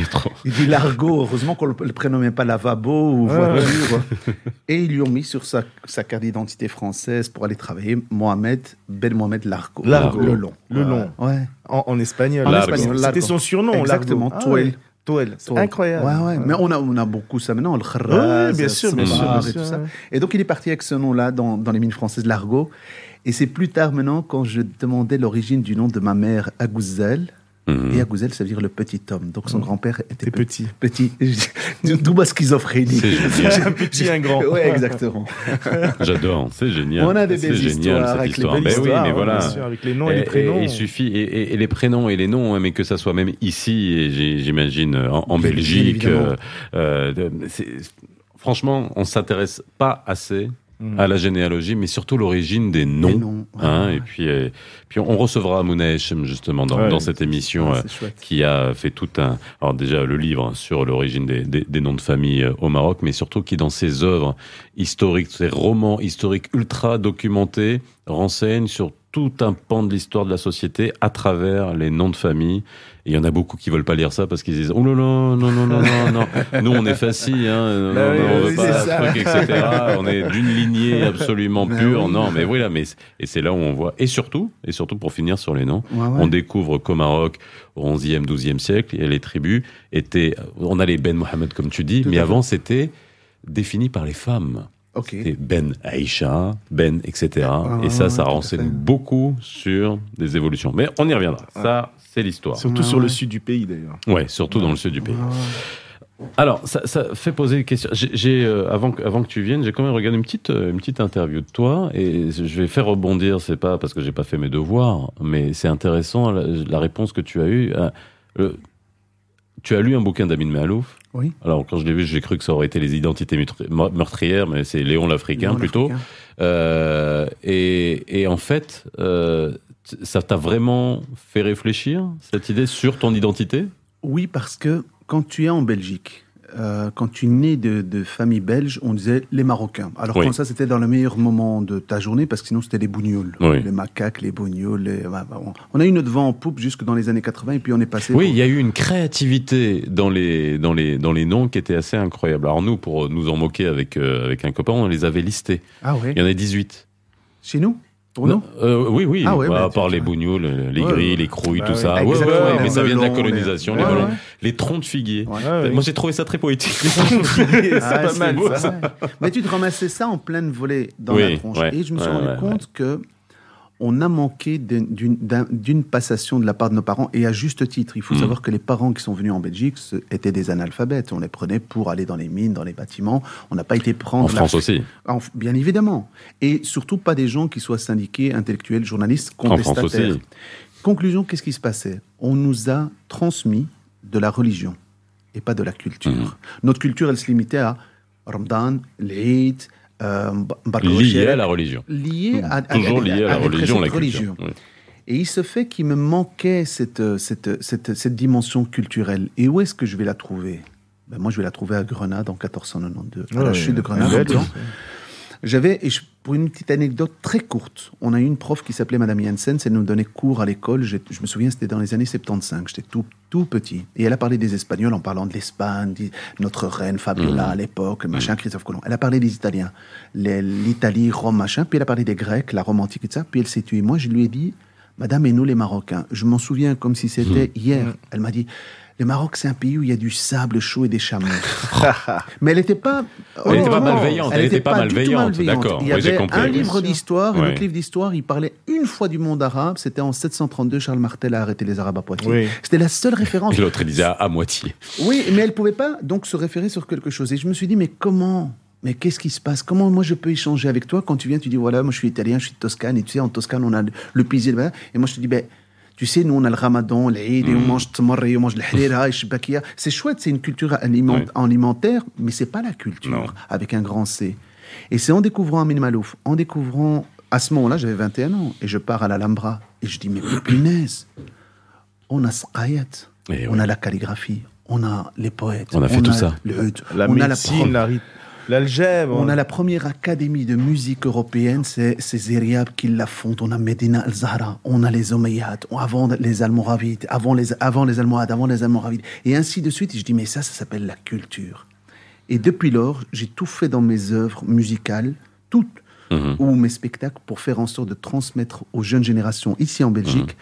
il dit Largo, heureusement qu'on ne le prénommait pas Lavabo ou voiture. Et ils lui ont mis sur sa, sa carte d'identité française pour aller travailler Mohamed Ben Mohamed Largo. Largo. Le long. Le long. Ouais. En, en espagnol. En Largo. espagnol, C'était son surnom. Exactement. Ah ouais. Toel. C'est incroyable. Ouais, ouais. Mais on a, on a beaucoup ça maintenant, le Ouais, bien sûr, bien sûr, et tout ça. Et donc il est parti avec ce nom-là dans, dans les mines françaises, Largo. Et c'est plus tard maintenant, quand je demandais l'origine du nom de ma mère, Agouzel. Mhm. Et Agouzel, ça veut dire le petit homme. Donc son grand-père était petit. petit. D'où ma schizophrénie. C'est. Un petit, un grand. Ouais, exactement. J'adore, c'est génial. On a des C'est belles génial, histoires cette avec les histoire. belles Ben oui, mais hein, voilà. bien sûr, avec les noms et, les Et- prénoms. il suffit, et, et- et les prénoms et les noms, hein, mais que ça soit même ici, j'imagine en, Belgique. euh, euh, franchement, on s'intéresse pas assez À la généalogie, mais surtout l'origine des noms. Les noms, ouais, hein, ouais. Et puis, euh, puis on recevra Mouna Hachem, justement dans, Ouais. dans cette émission. Ah, euh, qui a fait tout un. Alors, déjà, le livre sur l'origine des, des- des noms de famille euh, au Maroc, mais surtout qui, dans ses œuvres historiques, ses romans historiques ultra documentés, renseigne sur tout un pan de l'histoire de la société à travers les noms de famille. Et il y en a beaucoup qui veulent pas lire ça parce qu'ils disent oh là là non non non non non nous on est facile hein Bah non, oui, non, on veut pas ça. truc etc on est d'une lignée absolument Bah pure oui. non mais voilà mais et c'est là où on voit et surtout et surtout pour finir sur les noms Ouais, ouais. on découvre qu'au Maroc au 11e 12e siècle les tribus étaient on a les Ben Mohammed comme tu dis Tout mais avant c'était défini par les femmes Ok. c'était Ben Aïcha, Ben, etc. Ah, et ça, ça renseigne beaucoup sur des évolutions. Mais on y reviendra. Ça, c'est l'histoire. Surtout sur le sud du pays d'ailleurs. Ouais, surtout dans le sud du pays. Alors, ça, ça fait poser une question. J'ai, euh, avant, que- avant que tu viennes, j'ai quand même regardé une petite, euh, une petite interview de toi et je vais faire rebondir. C'est pas parce que j'ai pas fait mes devoirs, mais c'est intéressant la, la réponse que tu as eue. Euh, tu as lu un bouquin d'Amin Malouf. Oui. Alors, quand je l'ai vu, j'ai cru que ça aurait été les identités meurtri- meurtrières, mais c'est Léon l'Africain plutôt. Euh, et, et en fait, euh, ça t'a vraiment fait réfléchir, cette idée, sur ton identité? Oui, parce que quand tu es en Belgique, euh, quand tu nais de, de famille belge, on disait les Marocains. Alors Oui. comme ça, c'était dans le meilleur moment de ta journée, parce que sinon c'était les bougnoules. Oui. Les macaques, les bougnoules. les- bah, bah, on- a eu notre vent en poupe jusque dans les années 80, et puis on est passé... Oui, pour- il y a eu une créativité dans les, dans, les, dans les noms qui était assez incroyable. Alors nous, pour nous en moquer avec, euh, avec un copain, on les avait listés. Ah ouais Il y en a 18. Chez nous? Nous euh, oui, oui, Ah ouais, bah, bah, à part les bougnoules, les Ouais, grilles, ouais. les crouilles, Bah tout ça. Ouais, ouais, mais ça vient de la colonisation, les Ouais, melons. ouais. Les troncs de figuier. Ouais. Ouais, Moi, j'ai trouvé ça très poétique. c'est Ah, pas mal beau, ça. Mais tu te ramassais ça en pleine volée dans Oui, la tronche. ouais, et je me suis ouais, rendu ouais, compte que on a manqué d'une- d'une d'un- d'une passation de la part de nos parents, et à juste titre. Il faut Mhm. savoir que les parents qui sont venus en Belgique étaient des analphabètes. On les prenait pour aller dans les mines, dans les bâtiments. On n'a pas été prendre En la- France aussi. En- bien évidemment. Et surtout pas des gens qui soient syndiqués, intellectuels, journalistes, En France contestataires. aussi. Conclusion, qu'est-ce qui se passait? On nous a transmis de la religion et pas de la culture. Mhm. Notre culture, elle se limitait à Ramadan, l'Eid, euh, Mbarka Lié à la religion. lié à, à- Toujours lié à la religion, la culture. Oui. Et il se fait qu'il me manquait cette, cette, cette, cette dimension culturelle. Et où est-ce que je vais la trouver? Ben Moi, je vais la trouver à Grenade en 1492. à la chute de Grenade. J'avais, et je- pour une petite anecdote très courte, on a eu une prof qui s'appelait Madame Janssen, elle nous donnait cours à l'école, je, je me souviens, c'était dans les années 75, j'étais tout, tout petit. Et elle a parlé des Espagnols en parlant de l'Espagne, notre reine Fabiola à l'époque, machin, Christophe Colomb. Elle a parlé des Italiens, l'Italie, Rome, machin, puis elle a parlé des Grecs, la Rome antique et tout ça, puis elle s'est tuée. Moi, je lui ai dit, Madame, et nous les Marocains Je m'en souviens comme si c'était hier. Elle m'a dit, le Maroc, c'est un pays où il y a du sable chaud et des chameaux. Mais elle n'était pas. Elle était pas honnêtement, malveillante, elle était pas du tout malveillante, d'accord, Il y avait compris, un livre d'histoire, et Ouais. notre livre d'histoire, il parlait une fois du monde arabe. C'était en 732, Charles Martel a arrêté les Arabes à Poitiers. Oui. C'était la seule référence. Et l'autre, il disait à, à moitié. Oui, mais elle pouvait pas donc se référer sur quelque chose. Et je me suis dit, mais comment? Mais qu'est-ce qui se passe? Comment moi je peux échanger avec toi quand tu viens, tu dis voilà, moi je suis italien, je suis de Toscane, et tu sais, en Toscane on a le, le le- et moi je te dis, ben, tu sais, nous on a le ramadan, l'Eid, et on mange tmar, et on mange le harira, et je sais pas qui. C'est chouette, c'est une culture aliment- alimentaire, mais c'est pas la culture Non. avec un grand C. Et c'est en découvrant Amin Malouf, en découvrant, à ce moment-là, j'avais 21 ans, et je pars à l'Alhambra, et je dis, mais punaise, on a Sqayat, Et on ouais. a la calligraphie, on a les poètes, On a fait tout ça. le hud, La on a la médecine, pro- la ri- l'algèbre. on a la première académie de musique européenne, c'est Zeriab qui la fonde. On a Medina al-Zahra, on a les Omeyyades, on- avant les Almoravides, avant les, avant les Almohades, avant les Almoravides, et ainsi de suite. Et je dis, mais ça, ça s'appelle la culture. Et depuis lors, j'ai tout fait dans mes œuvres musicales, toutes, Mhm. ou mes spectacles, pour faire en sorte de transmettre aux jeunes générations ici en Belgique,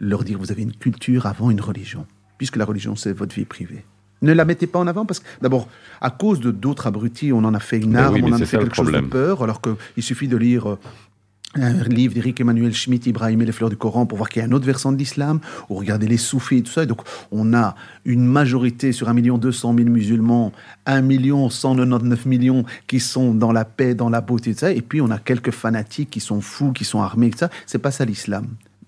leur dire, vous avez une culture avant une religion, puisque la religion, c'est votre vie privée. Ne la mettez pas en avant parce que, d'abord, à cause de d'autres abrutis, on en a fait une Ben arme, oui, on en a fait quelque chose de peur, alors qu'il suffit de lire euh, un livre d'Éric Emmanuel Schmitt, Ibrahim et les fleurs du Coran, pour voir qu'il y a un autre versant de l'islam, ou regarder les soufis et tout ça. Et donc, on a une majorité sur 1 200 000 musulmans, 1 199 millions qui sont dans la paix, dans la beauté, et tout ça. Et puis, on a quelques fanatiques qui sont fous, qui sont armés, et tout ça. C'est pas ça l'islam.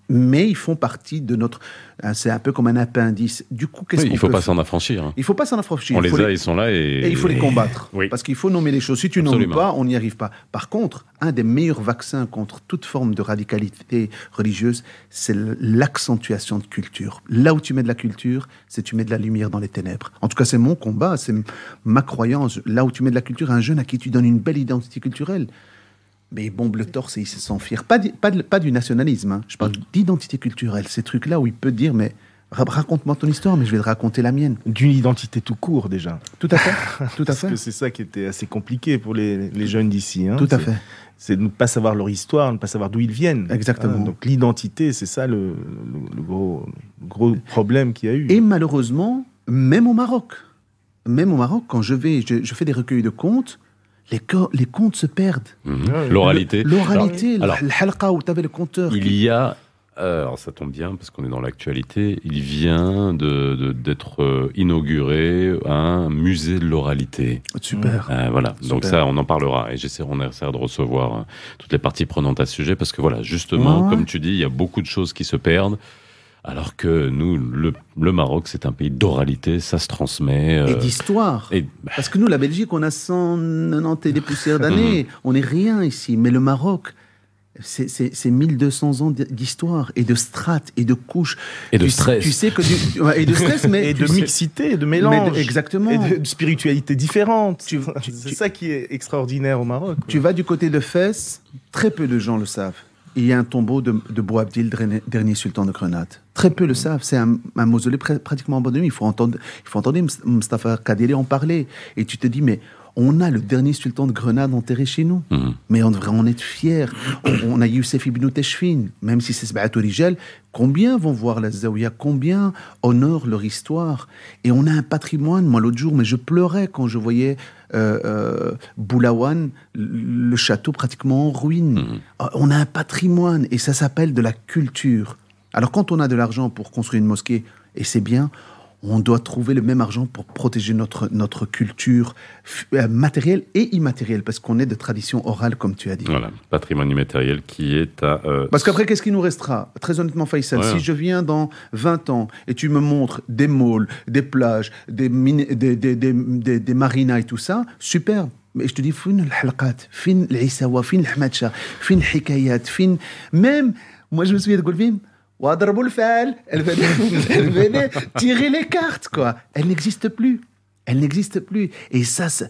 Mais ils font partie de notre. hein, C'est un peu comme un appendice. Du coup, qu'est-ce Oui, qu'on il faut peut pas s'en affranchir. hein. Il faut pas s'en affranchir. On les faut a, les- ils sont là et. et il faut les combattre. Oui. Parce qu'il faut nommer les choses. Si tu nommes pas, on n'y arrive pas. Par contre, un des meilleurs vaccins contre toute forme de radicalité religieuse, c'est l'accentuation de culture. Là où tu mets de la culture, c'est tu mets de la lumière dans les ténèbres. En tout cas, c'est mon combat, c'est ma croyance. Là où tu mets de la culture, un jeune à qui tu donnes une belle identité culturelle, mais ils bombent le torse et ils se fiers. Pas, di- pas, de- pas du nationalisme, hein. je parle d'identité culturelle. Ces trucs-là où il peut dire, mais ra- raconte-moi ton histoire, mais je vais te raconter la mienne. D'une identité tout court déjà. Tout à fait, tout à Parce fait, que c'est ça qui était assez compliqué pour les, les jeunes d'ici. hein. tout à fait. C'est de ne pas savoir leur histoire, ne pas savoir d'où ils viennent. Exactement. Hein, donc l'identité, c'est ça le, le- le gros, problème qu'il y a eu. Et malheureusement, même au Maroc, même au Maroc, quand je vais, je, je fais des recueils de contes, les, co- les contes se perdent. Ouais, L'oralité. L'oralité, Alors, le halqa où tu avais le conteur. Il qui- y a, euh, alors ça tombe bien parce qu'on est dans l'actualité, il vient de- de- d'être euh, inauguré un musée de l'oralité. Super. Euh, voilà, donc ça, on en parlera et j'essaie, on essaiera de recevoir toutes les parties prenantes à ce sujet parce que voilà, justement, Ouais. comme tu dis, il y a beaucoup de choses qui se perdent. Alors que nous, le, le Maroc, c'est un pays d'oralité, ça se transmet. euh, Et d'histoire. et- Parce que nous, la Belgique, on a 190 et des poussières d'années. on n'est rien ici. Mais le Maroc, c'est- c'est c'est 1200 ans d'histoire et de strates et de couches. Et de Tu- stress. Tu sais que du, ouais, et de stress, mais et de sais- mixité, de mélange. Mais de- exactement. Et de, de spiritualité différente. C'est ça qui est extraordinaire au Maroc. quoi. Tu vas du côté de Fès, très peu de gens le savent. Il y a un tombeau de, de Boabdil, dernier, sultan de Grenade. Très peu le savent. C'est un, mausolée pr- pratiquement abandonné. Il faut entendre, il faut entendre Mus- Mustafa Kadeli en parler. Et tu te dis, mais on a le dernier sultan de Grenade enterré chez nous. Mhm. Mais on devrait en être fiers. On, on a Youssef ibn Teshfin, même si c'est Sba'at Rijal. Combien vont voir la Zawiya? Combien honorent leur histoire? Et on a un patrimoine. Moi, l'autre jour, mais je pleurais quand je voyais euh, euh, Boulawan, le château pratiquement en ruine. Mhm. Euh, On a un patrimoine et ça s'appelle de la culture. Alors, quand on a de l'argent pour construire une mosquée, et c'est bien, on doit trouver le même argent pour protéger notre, notre culture euh, matérielle et immatérielle, parce qu'on est de tradition orale, comme tu as dit. Voilà, patrimoine immatériel qui est à... Euh, parce qu'après, qu'est-ce qui nous restera? Très honnêtement, Faisal, si je viens dans 20 ans et tu me montres des malls, des plages, des, des, des, des, marinas et tout ça, super. Mais je te dis, fin l'halqat, fin l'Issawa, fin l'Ahmadcha, fin l'Hikayat, fin... Même, moi je me souviens de Golvim, elle venait, elle venait tirer les cartes, quoi. Elle n'existe plus. Elle n'existe plus. Et ça, c'est...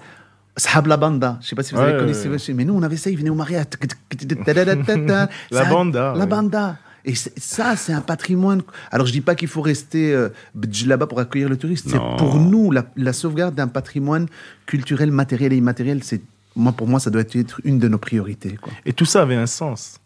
Sahab la banda, je sais pas si vous Ouais, avez ouais, connaissez, ouais. mais nous on avait ça, ils venaient au mariage. La banda, La ouais. banda. Et ça, c'est un patrimoine. Alors, je dis pas qu'il faut rester euh, là-bas pour accueillir le touriste. C'est pour nous la, la sauvegarde d'un patrimoine culturel, matériel et immatériel. C'est moi, pour moi, ça doit être une de nos priorités. Quoi. Et tout ça avait un sens.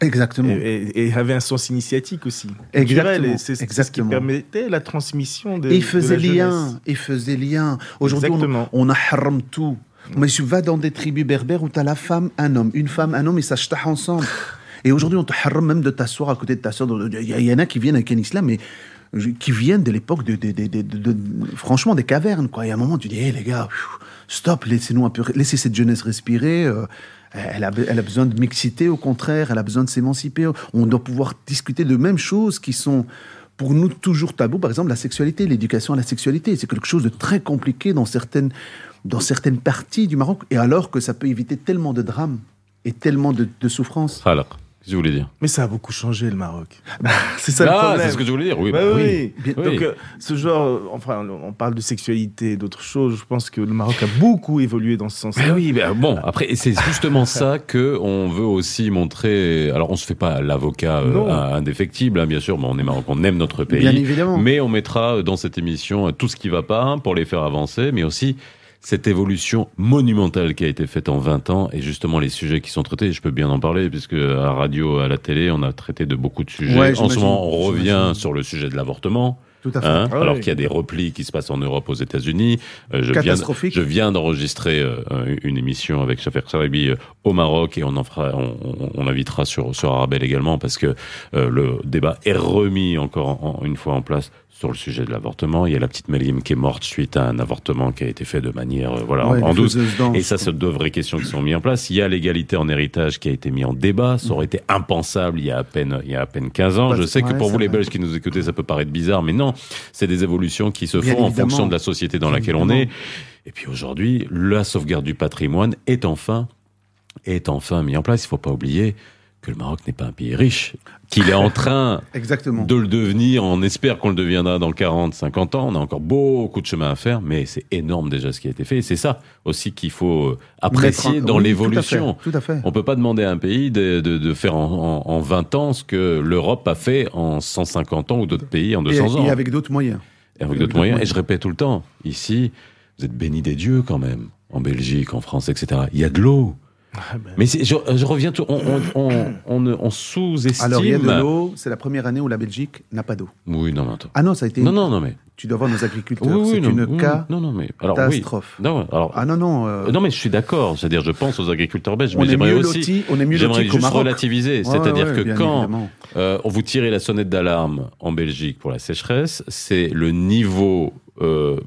Exactement. Et, avait un sens initiatique aussi. Exactement, C'est ce qui permettait la transmission de, Et il de faisait la jeunesse. lien. Il faisait lien. Aujourd'hui, on, on a haram tout. Mais tu vas dans des tribus berbères où tu as la femme, un homme, une femme, un homme, et ça tape ensemble. Et aujourd'hui, on te haram même de t'asseoir à côté de ta soeur. Il y, en a qui viennent avec un islam, mais qui viennent de l'époque de, de- de- de- de- de- franchement des cavernes. Quoi. Et à un moment, tu dis, hé les gars, stop, laissez-nous un peu, laissez cette jeunesse respirer. euh, elle, a, be- elle a besoin de mixité, au contraire, elle a besoin de s'émanciper. On doit pouvoir discuter de mêmes choses qui sont pour nous toujours tabou. Par exemple, la sexualité, l'éducation à la sexualité, c'est quelque chose de très compliqué dans certaines, dans certaines parties du Maroc. Et alors que ça peut éviter tellement de drames et tellement de, souffrances. Que vous voulez dire Mais ça a beaucoup changé le Maroc. c'est ça le Ah, problème. c'est ce que je voulais dire, oui. Bah bah oui. Donc, euh, ce genre, euh, enfin, on parle de sexualité et d'autres choses. Je pense que le Maroc a beaucoup évolué dans ce sens-là. Oui, bon, après, c'est justement ça que on veut aussi montrer. Alors, on se fait pas l'avocat euh, indéfectible, hein, bien sûr, mais on est Maroc, on aime notre pays. Bien évidemment. Mais on mettra dans cette émission tout ce qui va pas hein, pour les faire avancer, mais aussi cette évolution monumentale qui a été faite en 20 ans et justement les sujets qui sont traités, je peux bien en parler puisque à la radio, à la télé, on a traité de beaucoup de sujets. Ouais, en ce moment, on revient sur le sujet de l'avortement. Tout à fait. Hein, Ah alors oui. qu'il y a des replis qui se passent en Europe, aux États-Unis. Euh, je viens, Catastrophique. je viens d'enregistrer euh, une émission avec Shafer Sarabi euh, au Maroc et on en fera, on, on- on invitera sur sur Arabelle également parce que le débat est remis encore en- en- une fois en place sur le sujet de l'avortement. Il y a la petite Melim qui est morte suite à un avortement qui a été fait de manière euh, voilà Ouais, en, douce. Et ça, c'est de vraies questions qui sont mises en place. Il y a l'égalité en héritage qui a été mis en débat. Ça aurait été impensable il y a à peine, il y a à peine 15 ans. Bah, Je sais que ouais, pour vous, les. Belges qui nous écoutez, ça peut paraître bizarre, mais non. C'est des évolutions qui se Bien font en fonction de la société dans laquelle on est. Et puis aujourd'hui, la sauvegarde du patrimoine est enfin, est enfin mis en place. Il faut pas oublier que le Maroc n'est pas un pays riche, qu'il est en train Exactement. de le devenir. On espère qu'on le deviendra dans 40, 50 ans. On a encore beaucoup de chemin à faire, mais c'est énorme déjà ce qui a été fait. Et c'est ça aussi qu'il faut euh, apprécier en- dans oui, l'évolution. Tout à fait. Tout à fait. On peut pas demander à un pays de, de- de faire en, en- en 20 ans ce que l'Europe a fait en 150 ans ou d'autres pays en 200 et, ans. et avec d'autres moyens. Et avec avec d'autres d'autres moyens. Et moyens. je répète tout le temps, ici, vous êtes bénis des dieux quand même, en Belgique, en France, etc. Il y a de l'eau. Ah, Mais je, je reviens, tout, on, on, on, on, ne- on sous-estime. Alors, il y a de l'eau. C'est la première année où la Belgique n'a pas d'eau. Oui, non, mais attends. Ah non, ça a été. Non, non, non, mais. Tu dois voir nos agriculteurs. Oui, oui, c'est une oui, non, non, mais. Alors, catastrophe. Non, alors, Ah non, non. euh, euh, non, mais je suis d'accord. C'est-à-dire, je pense aux agriculteurs belges, on mais j'aimerais aussi. lotis. On est mieux J'aimerais juste Maroc. relativiser. C'est-à-dire ouais, que quand euh, on vous tirez la sonnette d'alarme en Belgique pour la sécheresse, c'est le niveau euh,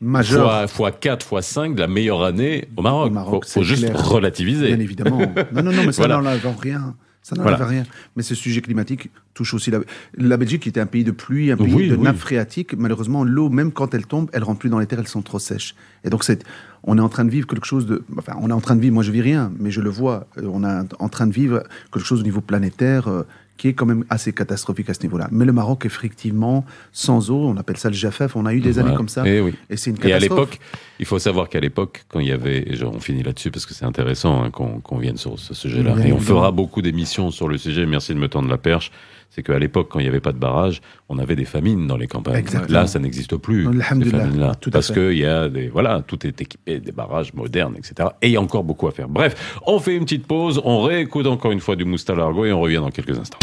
Majeur. fois, fois 4, fois 5 de la meilleure année au Maroc. Au Maroc, faut, juste clair. relativiser. Bien évidemment. Non, non, non, mais ça Voilà. n'enlève rien. Ça n'enlève Voilà. rien. Mais ce sujet climatique touche aussi la... la Belgique, qui était un pays de pluie, un pays Oui, de oui. nappe phréatique. Malheureusement, l'eau, même quand elle tombe, elle rentre plus dans les terres, elles sont trop sèches. Et donc, c'est... on est en train de vivre quelque chose de. Enfin, on est en train de vivre, moi je vis rien, mais je le vois. Euh, On est en train de vivre quelque chose au niveau planétaire. euh, qui est quand même assez catastrophique à ce niveau-là. Mais le Maroc, effectivement, sans eau, on appelle ça le Jafef, on a eu des années comme ça, Et oui. et c'est une Et à catastrophe. l'époque, il faut savoir qu'à l'époque, quand il y avait, et on finit là-dessus parce que c'est intéressant hein, qu'on vienne sur ce sujet-là, et on fera beaucoup d'émissions sur le sujet, merci de me tendre la perche, c'est qu'à l'époque, quand il n'y avait pas de barrage, on avait des famines dans les campagnes. Exactement. Là, ça n'existe plus, ces famines-là. Parce qu'il y a des, voilà, tout est équipé, des barrages modernes, etc. Et il y a encore beaucoup à faire. Bref, on fait une petite pause, on réécoute encore une fois du Moustalargo et on revient dans quelques instants.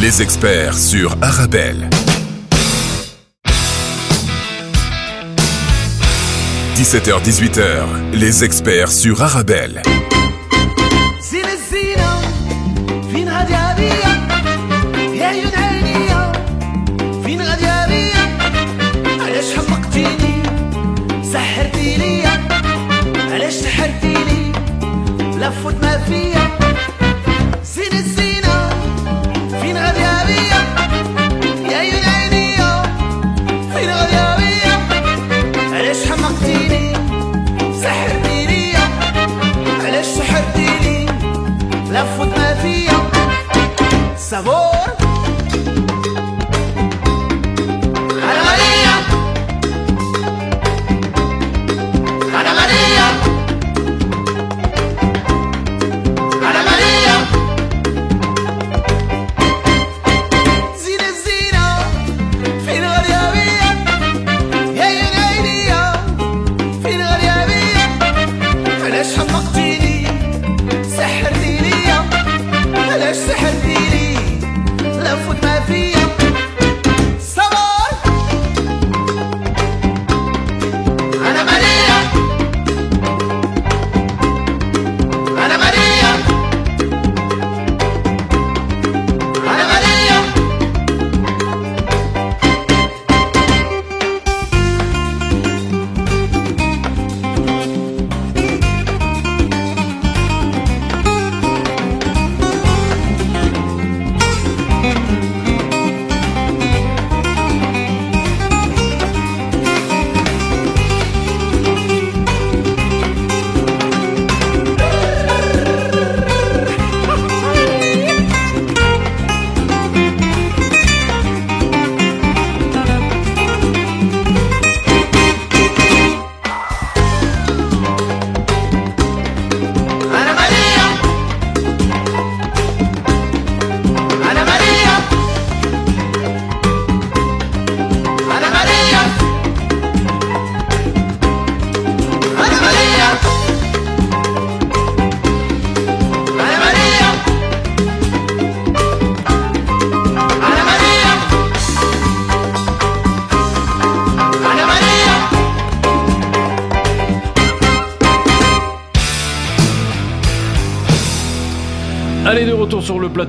Les experts sur Arabelle. 17h-18h, les experts sur Arabelle. la faute de ma vie.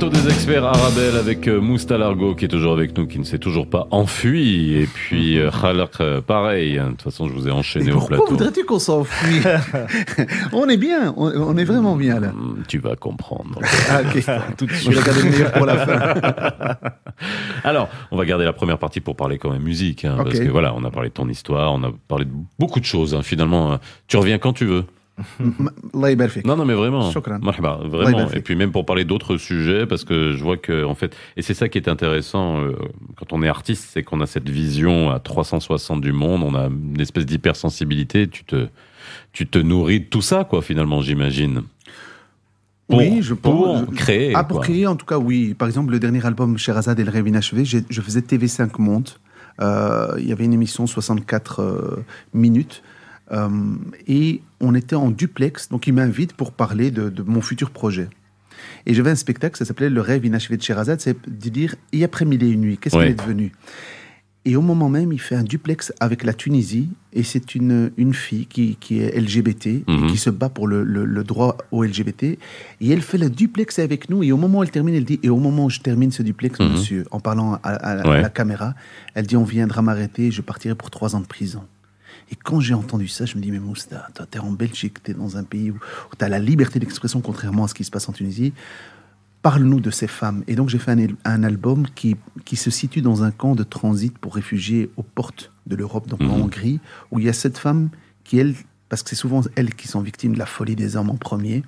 Plateau des experts Arabelle avec euh, Moustalargo qui est toujours avec nous, qui ne s'est toujours pas enfui. Et puis euh, Khalaq, euh, pareil. De toute façon, je vous ai enchaîné au pourquoi plateau. voudrais-tu qu'on s'enfuit On est bien, on, on est vraiment bien là. Hum, Tu vas comprendre. Ah, ok. Tout de Je suite. vais la garder le meilleur pour la fin. Alors, on va garder la première partie pour parler quand même musique. hein. Parce que voilà, on a parlé de ton histoire, on a parlé de beaucoup de choses. hein. Finalement, tu reviens quand tu veux. Non, non, mais vraiment. vraiment. Et puis même pour parler d'autres sujets, parce que je vois que, en fait, et c'est ça qui est intéressant euh, quand on est artiste, c'est qu'on a cette vision à 360 du monde, on a une espèce d'hypersensibilité, tu te, tu te nourris de tout ça, quoi, finalement, j'imagine. Oui, je pense pour créer. Ah, pour créer, en tout cas, oui. Par exemple, le dernier album, Sherazade et le Rêve inachevé, je faisais TV5 Monde. Euh, il y avait une émission 64 euh, minutes euh, et on était en duplex. Donc, il m'invite pour parler de, de mon futur projet. Et j'avais un spectacle, ça s'appelait Le rêve inachevé de Sherazade. C'est de dire, et après mille et une nuits, qu'est-ce Ouais. qu'il est devenu? Et au moment même, il fait un duplex avec la Tunisie. Et c'est une, une fille qui, qui est LGBT Mhm. et qui se bat pour le, le- le droit aux LGBT. Et elle fait le duplex avec nous. Et au moment où elle termine, elle dit Et au moment où je termine ce duplex, Mhm. monsieur, en parlant à, à- à Ouais. la caméra, elle dit On viendra m'arrêter je partirai pour trois ans de prison. Et quand j'ai entendu ça, je me dis, mais Mousta, toi, t'es en Belgique, t'es dans un pays où, tu as la liberté d'expression, contrairement à ce qui se passe en Tunisie. Parle-nous de ces femmes. Et donc, j'ai fait un, album qui, qui se situe dans un camp de transit pour réfugiés aux portes de l'Europe, donc en Mhm. Hongrie, où il y a cette femme qui, elle, parce que c'est souvent elles qui sont victimes de la folie des hommes en premier.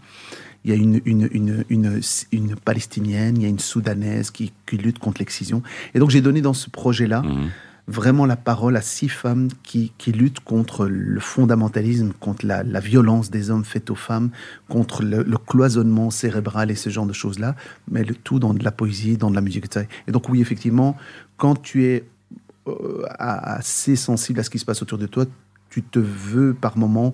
Il y a une, une, une, une, une palestinienne, il y a une soudanaise qui, qui lutte contre l'excision. Et donc, j'ai donné dans ce projet-là Mhm. Vraiment la parole à six femmes qui, qui luttent contre le fondamentalisme, contre la, la violence des hommes faite aux femmes, contre le, cloisonnement cérébral et ce genre de choses-là, mais le tout dans de la poésie, dans de la musique. Et donc oui, effectivement, quand tu es euh, assez sensible à ce qui se passe autour de toi, tu te veux par moment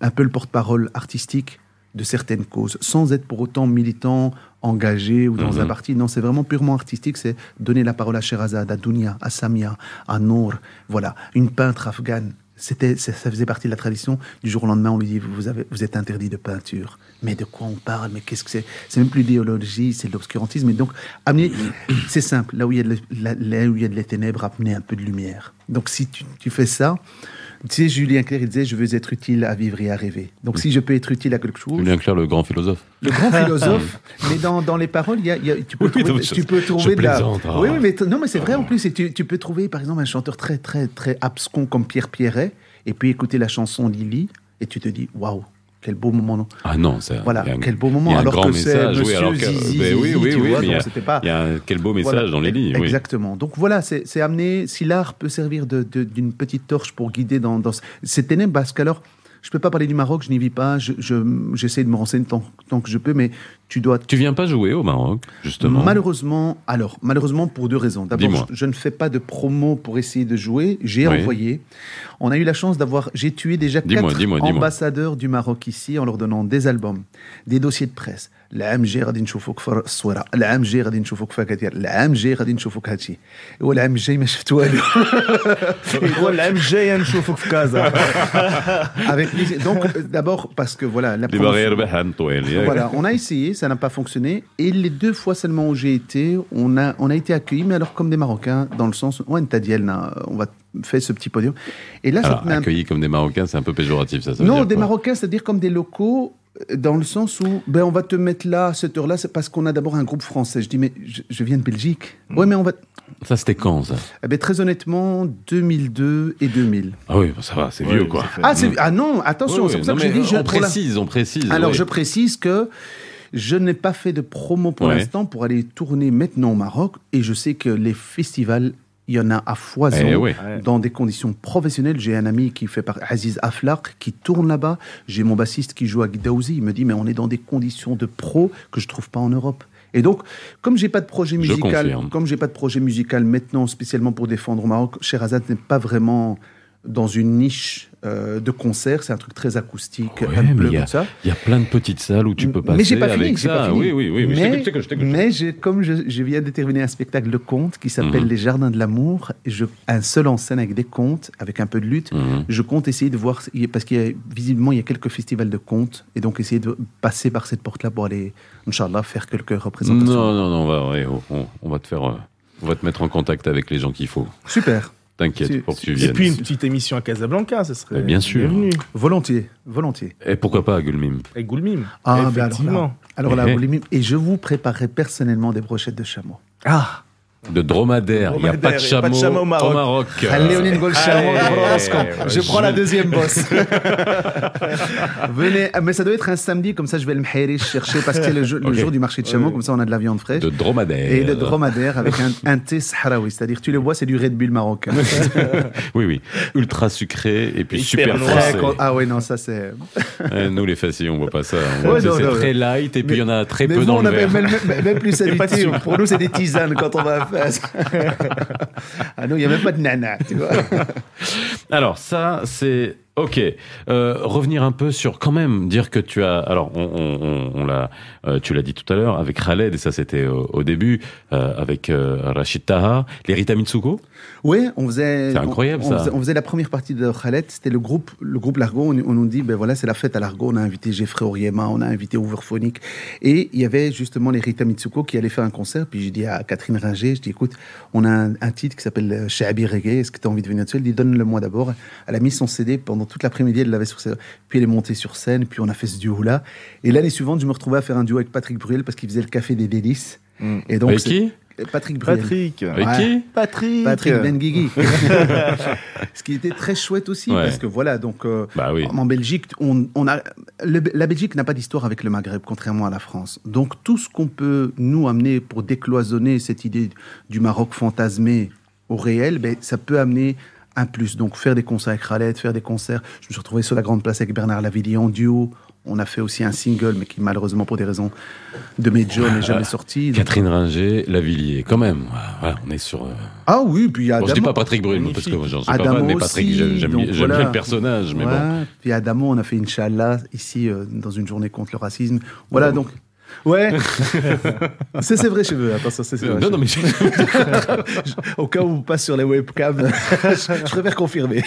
un peu le porte-parole artistique de certaines causes, sans être pour autant militant, engagé ou dans Mhm. un parti. Non, c'est vraiment purement artistique, c'est donner la parole à Sherazade, à Dounia, à Samia, à Nour, voilà, une peintre afghane. C'était, ça ça faisait partie de la tradition. Du jour au lendemain, on lui dit vous, avez, vous êtes interdit de peinture. Mais de quoi on parle? Mais qu'est-ce que c'est? C'est même plus l'idéologie, c'est l'obscurantisme. Et donc, amener, c'est simple. Là où il y a de, la- là où il y a de les ténèbres, amener un peu de lumière. Donc, si tu, tu fais ça, tu sais, Julien Clerc, il disait je veux être utile à vivre et à rêver. Donc, si je peux être utile à quelque chose, Julien Clerc, le grand philosophe. le grand philosophe, mais dans, dans les paroles, il y a, il y a- tu peux Oui, trouver, tu peux trouver de la. ah. Oui, oui, mais non, mais c'est vrai en plus. Et tu, tu peux trouver, par exemple, un chanteur très, très, très abscon comme Pierre Pierret, et puis écouter la chanson Lily, et tu te dis, waouh, quel beau moment. non Ah non, c'est Voilà, un- quel beau moment. Alors grand que c'est oui, Monsieur alors que- Zizi, ben oui, Zizi, oui, oui, mais il y a- c'était pas. Il y a un- quel beau message Voilà, dans les lignes. oui. Exactement. Donc voilà, c'est amener, si l'art peut servir de- de- d'une petite torche pour guider dans, dans ce- ces ténèbres, parce qu'alors, je ne peux pas parler du Maroc, je n'y vis pas, je- je- j'essaie de me renseigner tant, tant que je peux, mais tu dois Tu viens pas jouer au Maroc, justement Malheureusement, alors, malheureusement pour deux raisons. D'abord, Dis-moi. je, je ne fais pas de promo pour essayer de jouer. J'ai Oui. envoyé. On a eu la chance d'avoir. J'ai tué déjà Dis-moi, quatre dis-moi, dis-moi. ambassadeurs du Maroc ici en leur donnant des albums, des dossiers de presse. العام الجاي غادي نشوفوك في الصوره، العام الجاي غادي نشوفوك في كثير، العام الجاي غادي نشوفوك هادشي. والعام الجاي ما شفت والو. والعام الجاي نشوفك في كازا Avec plaisir. Donc, euh, d'abord parce que voilà, la Les promotion- barrières بحال طويل ياك؟ Voilà, on a essayé, ça n'a pas fonctionné. Et les deux fois seulement où j'ai été, on a, on a été accueillis, mais alors comme des Marocains, dans le sens, ouais, on va faire ce petit podium. Et là, ça Alors, te met un- accueillis comme des Marocains, c'est un peu péjoratif, ça. ça Non, des Marocains, c'est-à-dire comme des locaux, euh, dans le sens où, ben, on va te mettre là, à cette heure-là, c'est parce qu'on a d'abord un groupe français. Je dis, mais je, je viens de Belgique. Hmm. Ouais, mais on va. Ça, c'était quand, ça? Eh ben, très honnêtement, 2002 et 2000. Ah oui, ça va, c'est vieux, quoi. Ah, ah non, attention, Oui, c'est pour ça que j'ai mais dit. je- on pour la- précise, on précise. Alors, oui. je précise que je n'ai pas fait de promo pour Ouais. l'instant pour aller tourner maintenant au Maroc. Et je sais que les festivals, il y en a à foison. Eh oui. Dans des conditions professionnelles, j'ai un ami qui fait par Aziz Aflaq qui tourne là-bas. J'ai mon bassiste qui joue à Gdaouzi. Il me dit mais on est dans des conditions de pro que je trouve pas en Europe. Et donc, comme j'ai pas de projet Je musical, comme j'ai pas de projet musical maintenant spécialement pour défendre au Maroc, Sherazade n'est pas vraiment dans une niche euh, de concert. C'est un truc très acoustique, Ouais, un peu comme ça. Il y a plein de petites salles où tu peux passer Mais j'ai pas fini, avec j'ai ça. pas fini. Oui, oui, oui. Mais, mais j'ai- comme je, je viens de terminer un spectacle de contes qui s'appelle Mhm. Les Jardins de l'amour, je, un seul en scène avec des contes, avec un peu de lutte. Mhm. Je compte essayer de voir, parce qu'il y a visiblement il y a quelques festivals de contes, et donc essayer de passer par cette porte-là pour aller, Inch'Allah, faire quelques représentations. Non, non, non, on va, on va te faire. euh, On va te mettre en contact avec les gens qu'il faut. Super, T'inquiète pour que tu Et puis une petite émission à Casablanca, ce serait Mais bien sûr. bienvenu. volontiers, volontiers. Et pourquoi pas à Gulmim? Avec Goulmim. Ah, ben alors Effectivement. là, alors là, Eh. les- et je vous préparerai personnellement des brochettes de chameau. Ah de dromadaire. Il n'y a pas de a pas de chameau chameau au Maroc. Maroc. Léonine. Broroscan. Je prends la deuxième bosse. Venez, ah, mais ça doit être un samedi, comme ça je vais le mhériche chercher parce que c'est le, jour- le Ok. jour du marché de chameau, comme ça on a de la viande fraîche. De dromadaire. Et de dromadaire avec un, un thé sahraoui, c'est-à-dire tu le bois, c'est du Red Bull marocain. Oui, oui. Ultra sucré et puis Hyper super français. Ah ouais, non, ça c'est. Eh, Nous, les fasciers, on voit pas ça. Ouais, c'est très light et puis il y en a très Mais peu vous, dans on le verre. même, même- même plus. Pour nous, c'est des tisanes quand on va. ah non, il n'y a même pas de nana, tu vois. Alors ça, c'est ok. Euh, revenir un peu sur quand même dire que tu as. Alors on, on- on- on l'a, euh, tu l'as dit tout à l'heure avec Khaled et ça c'était au, au début euh, avec Rachid Taha, les Rita Mitsuko. Oui, on faisait. C'est incroyable, on, ça. On faisait, on faisait la première partie de Khaled, c'était le groupe, le groupe Largo. On, on nous dit, ben voilà, c'est la fête à Largo. On a invité Jeffrey Oriema, on a invité Overphonic. Et il y avait justement les Rita Mitsuko qui allaient faire un concert. Puis j'ai dit à Catherine Ringer, je dis, écoute, on a un, un titre qui s'appelle euh, Shabi Reggae. Est-ce que tu as envie de venir? Dessus Elle dit, donne-le-moi d'abord. Elle a mis son CD pendant toute l'après-midi, elle l'avait sur ses... Puis elle est montée sur scène, puis on a fait ce duo-là. Et l'année suivante, je me retrouvais à faire un duo avec Patrick Bruel parce qu'il faisait le café des délices. Mm. Et donc, avec qui? Patrick Bruel. Patrick. Avec Ouais. qui Patrick. Patrick Benguigui. Ce qui était très chouette aussi, Ouais. parce que voilà, donc euh, Bah oui. en Belgique, on, on a, le- la Belgique n'a pas d'histoire avec le Maghreb, contrairement à la France. Donc tout ce qu'on peut nous amener pour décloisonner cette idée du Maroc fantasmé au réel, ben, ça peut amener un plus. Donc faire des concerts avec Khaled, faire des concerts. Je me suis retrouvé sur la grande place avec Bernard Lavillier en duo. On a fait aussi un single, mais qui malheureusement pour des raisons de major n'est jamais sorti. Donc- Catherine Ringer, Lavillier, quand même. Voilà, on est sur. euh, Ah oui, puis il y a Bon, je dis Adamo- pas Patrick moi, parce que moi, j'en suis pas Adamo fan, mais Patrick, j'aime bien j'aime voilà. bien le personnage, mais bon. Puis à Damo, on a fait Inch'Allah ici euh, dans une journée contre le racisme. Voilà donc. Ouais, c'est c'est vrai chez eux. Attention, c'est vrai. Non, non, mais Au cas où on passe sur les webcams, je, je préfère confirmer.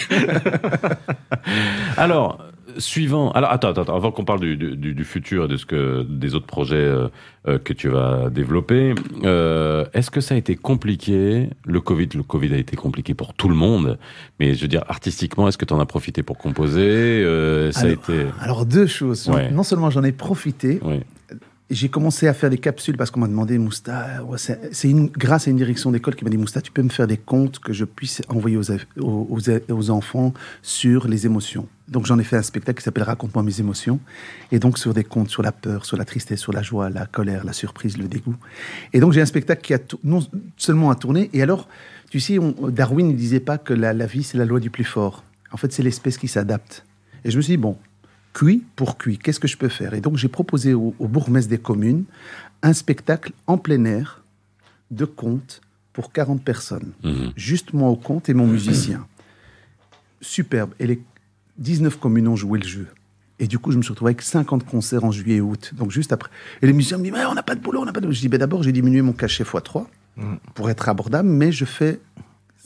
Alors, suivant. Alors, attends, attends, avant qu'on parle du, du, du futur et de ce que, des autres projets euh, euh, que tu vas développer, euh, est-ce que ça a été compliqué Le Covid, le Covid a été compliqué pour tout le monde, mais je veux dire, artistiquement, est-ce que tu en as profité pour composer Euh, Ça a alors, été. alors, deux choses. Ouais. Non seulement j'en ai profité. J'ai commencé à faire des capsules parce qu'on m'a demandé, Mousta, c'est grâce à une direction d'école qui m'a dit, Mousta, tu peux me faire des comptes que je puisse envoyer aux, enfants sur les émotions. Donc j'en ai fait un spectacle qui s'appelle Raconte-moi mes émotions. Et donc sur des contes sur la peur, sur la tristesse, sur la joie, la colère, la surprise, le dégoût. Et donc j'ai un spectacle qui a non seulement à tourner, et alors, tu sais, Darwin ne disait pas que la, la vie c'est la loi du plus fort. En fait, c'est l'espèce qui s'adapte. Et je me suis dit, bon, cuit pour cuit, qu'est-ce que je peux faire? Et donc j'ai proposé au, au bourgmestre des communes un spectacle en plein air de contes pour 40 personnes. Mhm. Juste moi au compte et mon musicien. Superbe. Et les 19 communes ont joué le jeu. Et du coup, je me suis retrouvé avec 50 concerts en juillet et août. Donc juste après. Et les musiciens me disent, mais on n'a pas de boulot, on n'a pas de boulot. Je dis, ben d'abord, j'ai diminué mon cachet x3 pour être abordable, mais je fais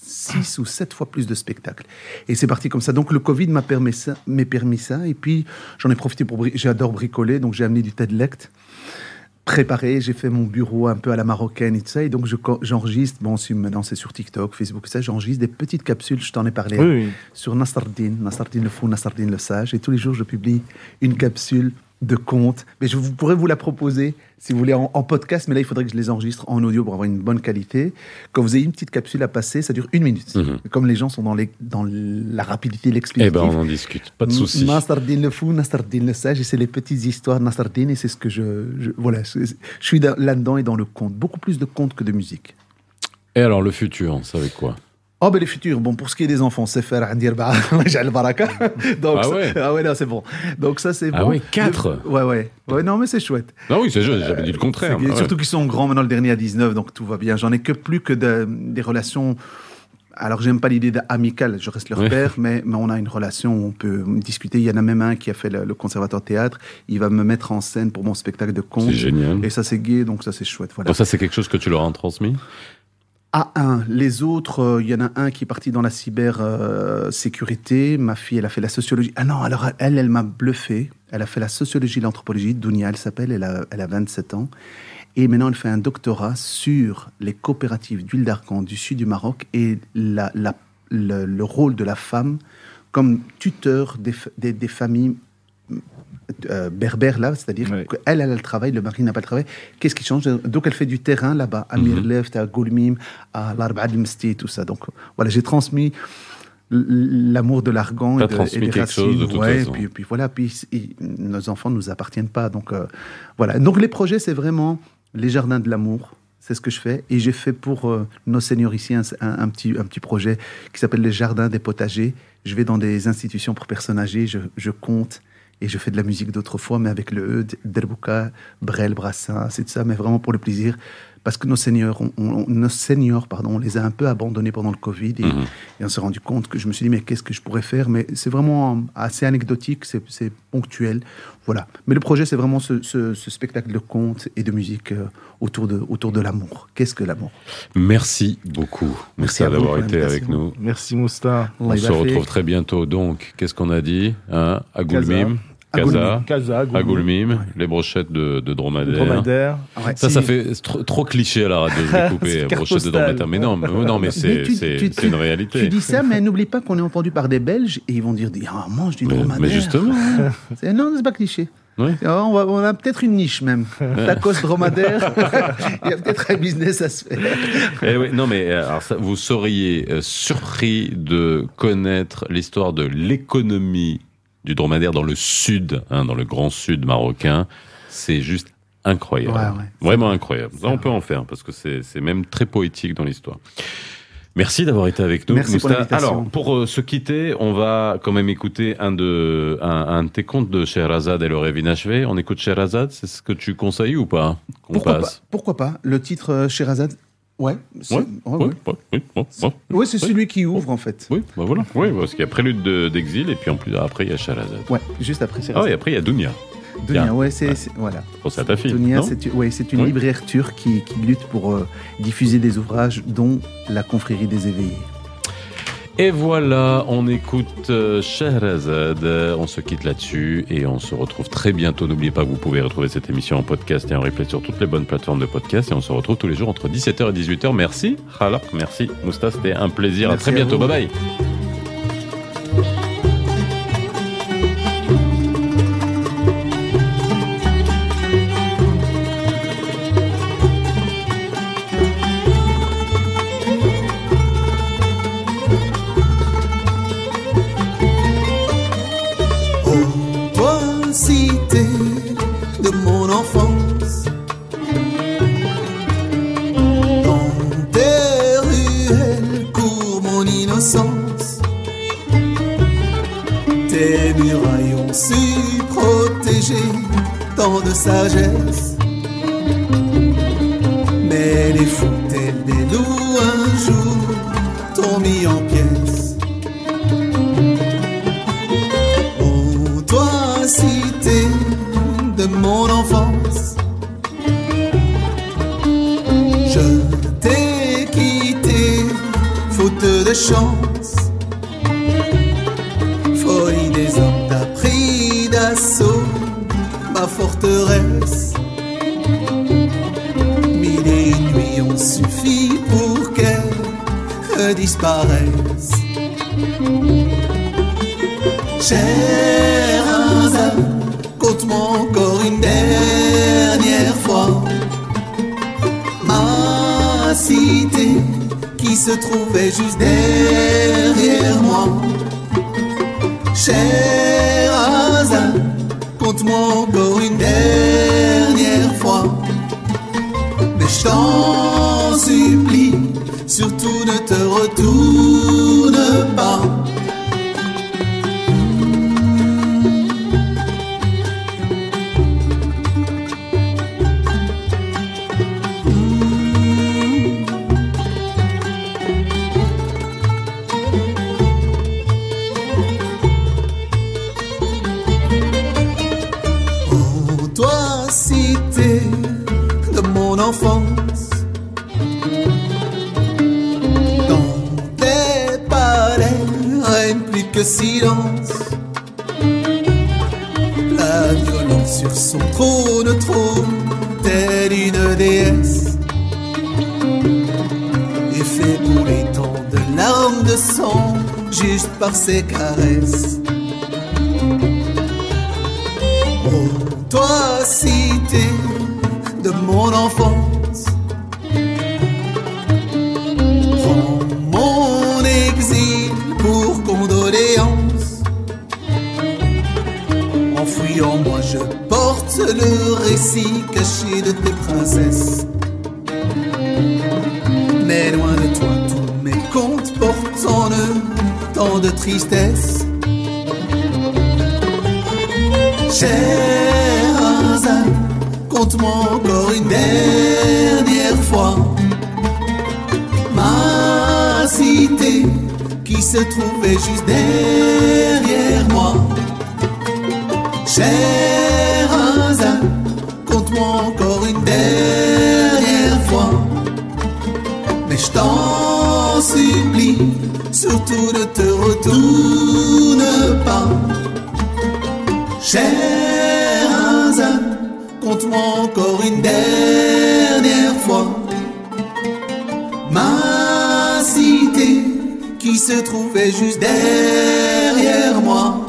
6 ou 7 fois plus de spectacles. Et c'est parti comme ça. Donc le Covid m'a permis ça. m'a permis ça. Et puis j'en ai profité pour... bri- J'adore bricoler, donc j'ai amené du Tedlect préparé, j'ai fait mon bureau un peu à la marocaine et tout ça, et donc je j'enregistre, bon, si maintenant c'est sur TikTok, Facebook, ça, j'enregistre des petites capsules, je t'en ai parlé, Oui, oui. sur Nassardine, Nassardine le fou, Nassardine le sage, et tous les jours je publie une capsule de contes, mais je vous, pourrais vous la proposer si vous voulez en, en podcast, mais là il faudrait que je les enregistre en audio pour avoir une bonne qualité. Quand vous ayez une petite capsule à passer, ça dure une minute. Mhm. Comme les gens sont dans, les, dans la rapidité, Eh l'explicatif. ben, on en discute, pas de souci. Nastardine le fou, Nastardine le sage, et c'est les petites histoires de Nastardine, et c'est ce que je, je- voilà, je, je suis dans- là-dedans et dans le conte, beaucoup plus de contes que de musique. Et alors, le futur, ça avec quoi? Oh ben les futurs, bon pour ce qui est des enfants, c'est faire Andir Ba- Jal Baraka. Donc Ah ça- ouais. ah ouais non c'est bon. Donc ça c'est Ah bon. ouais, quatre. Le- Ouais ouais. Ouais non mais c'est chouette. Ah oui, c'est juste, j'avais dit le contraire. C'est- mais ouais. Surtout qu'ils sont grands maintenant, le dernier à 19, donc tout va bien. J'en ai que plus que de- des relations. Alors, j'aime pas l'idée d'amicale, je reste leur père, mais, mais on a une relation où on peut discuter. Il y en a même un qui a fait le, le conservatoire théâtre. Il va me mettre en scène pour mon spectacle de conte. C'est génial. Et ça, c'est gay, donc ça, c'est chouette. Voilà. Donc ça, c'est quelque chose que tu leur as transmis? À un. Les autres, euh, il y en a un qui est parti dans la cybersécurité. Ma fille, elle a fait la sociologie. Ah non, alors elle, elle m'a bluffé. Elle a fait la sociologie et l'anthropologie. Dounia, elle s'appelle. Elle a, elle a 27 ans. Et maintenant, elle fait un doctorat sur les coopératives d'huile d'argan du sud du Maroc et la- la- le, le rôle de la femme comme tuteur des- des familles euh, berbère là, c'est-à-dire Ouais. qu'elle, elle a le travail, le mari n'a pas le travail. Qu'est-ce qui change? Donc elle fait du terrain là-bas, à Mirleft, à Goulmim, à l'Arba al-Msti, tout ça. Donc voilà, j'ai transmis l'amour de l'argan et, de- et transmis des quelque chose, de toute ouais, façon. Puis, puis voilà, puis nos enfants ne nous appartiennent pas. Donc euh, voilà. Donc les projets, c'est vraiment les jardins de l'amour. C'est ce que je fais. Et j'ai fait pour euh, nos seniors ici un, un- un petit, un petit projet qui s'appelle les jardins des potagers. Je vais dans des institutions pour personnes âgées, je, je compte et je fais de la musique d'autrefois, mais avec le E, Derbouka, Brel, Brassin, c'est de ça, mais vraiment pour le plaisir. Parce que nos seniors, on, on- nos seniors pardon, on les a un peu abandonnés pendant le Covid et, Mhm. et on s'est rendu compte que je me suis dit, mais qu'est-ce que je pourrais faire? Mais c'est vraiment assez anecdotique, c'est ponctuel. Voilà. Mais le projet, c'est vraiment ce, ce- ce spectacle de contes et de musique euh, autour de, autour de l'amour. Qu'est-ce que l'amour? Merci beaucoup, Merci d'avoir été avec nous. Merci Mousta. On se retrouve très bientôt. Donc, qu'est-ce qu'on a dit hein? À Goulmim, À Casa, Casa, à Goulmim, les brochettes de, de dromadaire. Dromadaire. Ouais. Ça, Si. ça fait trop, trop cliché à la radio de C'est découper carte brochettes de dromadaire. Mais non, mais, non, mais c'est Mais une réalité. Tu dis ça, mais n'oublie pas qu'on est entendu par des Belges et ils vont dire Ah, mange du mais, dromadaire. mais justement, C'est- Non, c'est pas cliché. Oui. Ah, On, va- on a peut-être une niche même. Tacos dromadaire. Il y a peut-être un business à se faire. Eh oui, non, mais euh, alors ça, vous seriez euh, surpris de connaître l'histoire de l'économie du dromadaire dans le sud, hein, dans le grand sud marocain. C'est juste incroyable. Ouais, ouais. Vraiment incroyable. Ça, on peut en faire parce que c'est même très poétique dans l'histoire. Merci d'avoir été avec nous. Merci pour. Alors, pour euh, se quitter, on va quand même écouter un de, un, un de tes contes de Sherazade et le rêve inachevé. On écoute Sherazade, c'est ce que tu conseilles ou pas Pourquoi pas, passe pourquoi pas Le titre euh, Sherazade Ouais. c'est- Ouais, ouais, ouais, celui qui ouvre en fait. Oui, bah voilà. Oui, parce qu'il y a Prélude de- d'exil et puis en plus après il y a Sherazade. Ouais, juste après Ah oui, après il y a Dunia. Dunia, ouais, c'est voilà. À ta fille. Dunia, non c'est ouais, une libraire turque qui, qui lutte pour euh, diffuser des ouvrages, dont la confrérie des éveillés. Et voilà, on écoute euh, Shahrazad. On se quitte là-dessus et on se retrouve très bientôt. N'oubliez pas que vous pouvez retrouver cette émission en podcast et en replay sur toutes les bonnes plateformes de podcast. Et on se retrouve tous les jours entre 17h et 18h. Merci, Khalak. Merci, Mousta. C'était un plaisir. Merci à très bientôt. Bye bye. Tant de sagesse. Mais les fous tels des loups un jour t'ont mis en pièces. Oh, toi, cité de mon enfance, je t'ai quitté, faute de chance. Qu'elle disparaisse. Sherazade, compte-moi encore une dernière fois ma cité qui se trouvait juste derrière moi. Sherazade, juste par ses caresses. la cité de mon enfance. Prends mon exil pour condoléances. En fuyant, moi je porte le récit caché de tes princesses. Tristesse. Cher Hazan, conte-moi encore une dernière fois ma cité qui se trouvait juste derrière moi. Te retourne pas. Cher Hazan, conte-moi encore une dernière fois ma cité qui se trouvait juste derrière moi.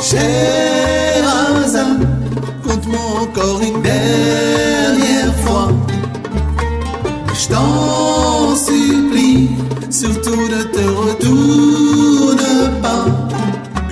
Cher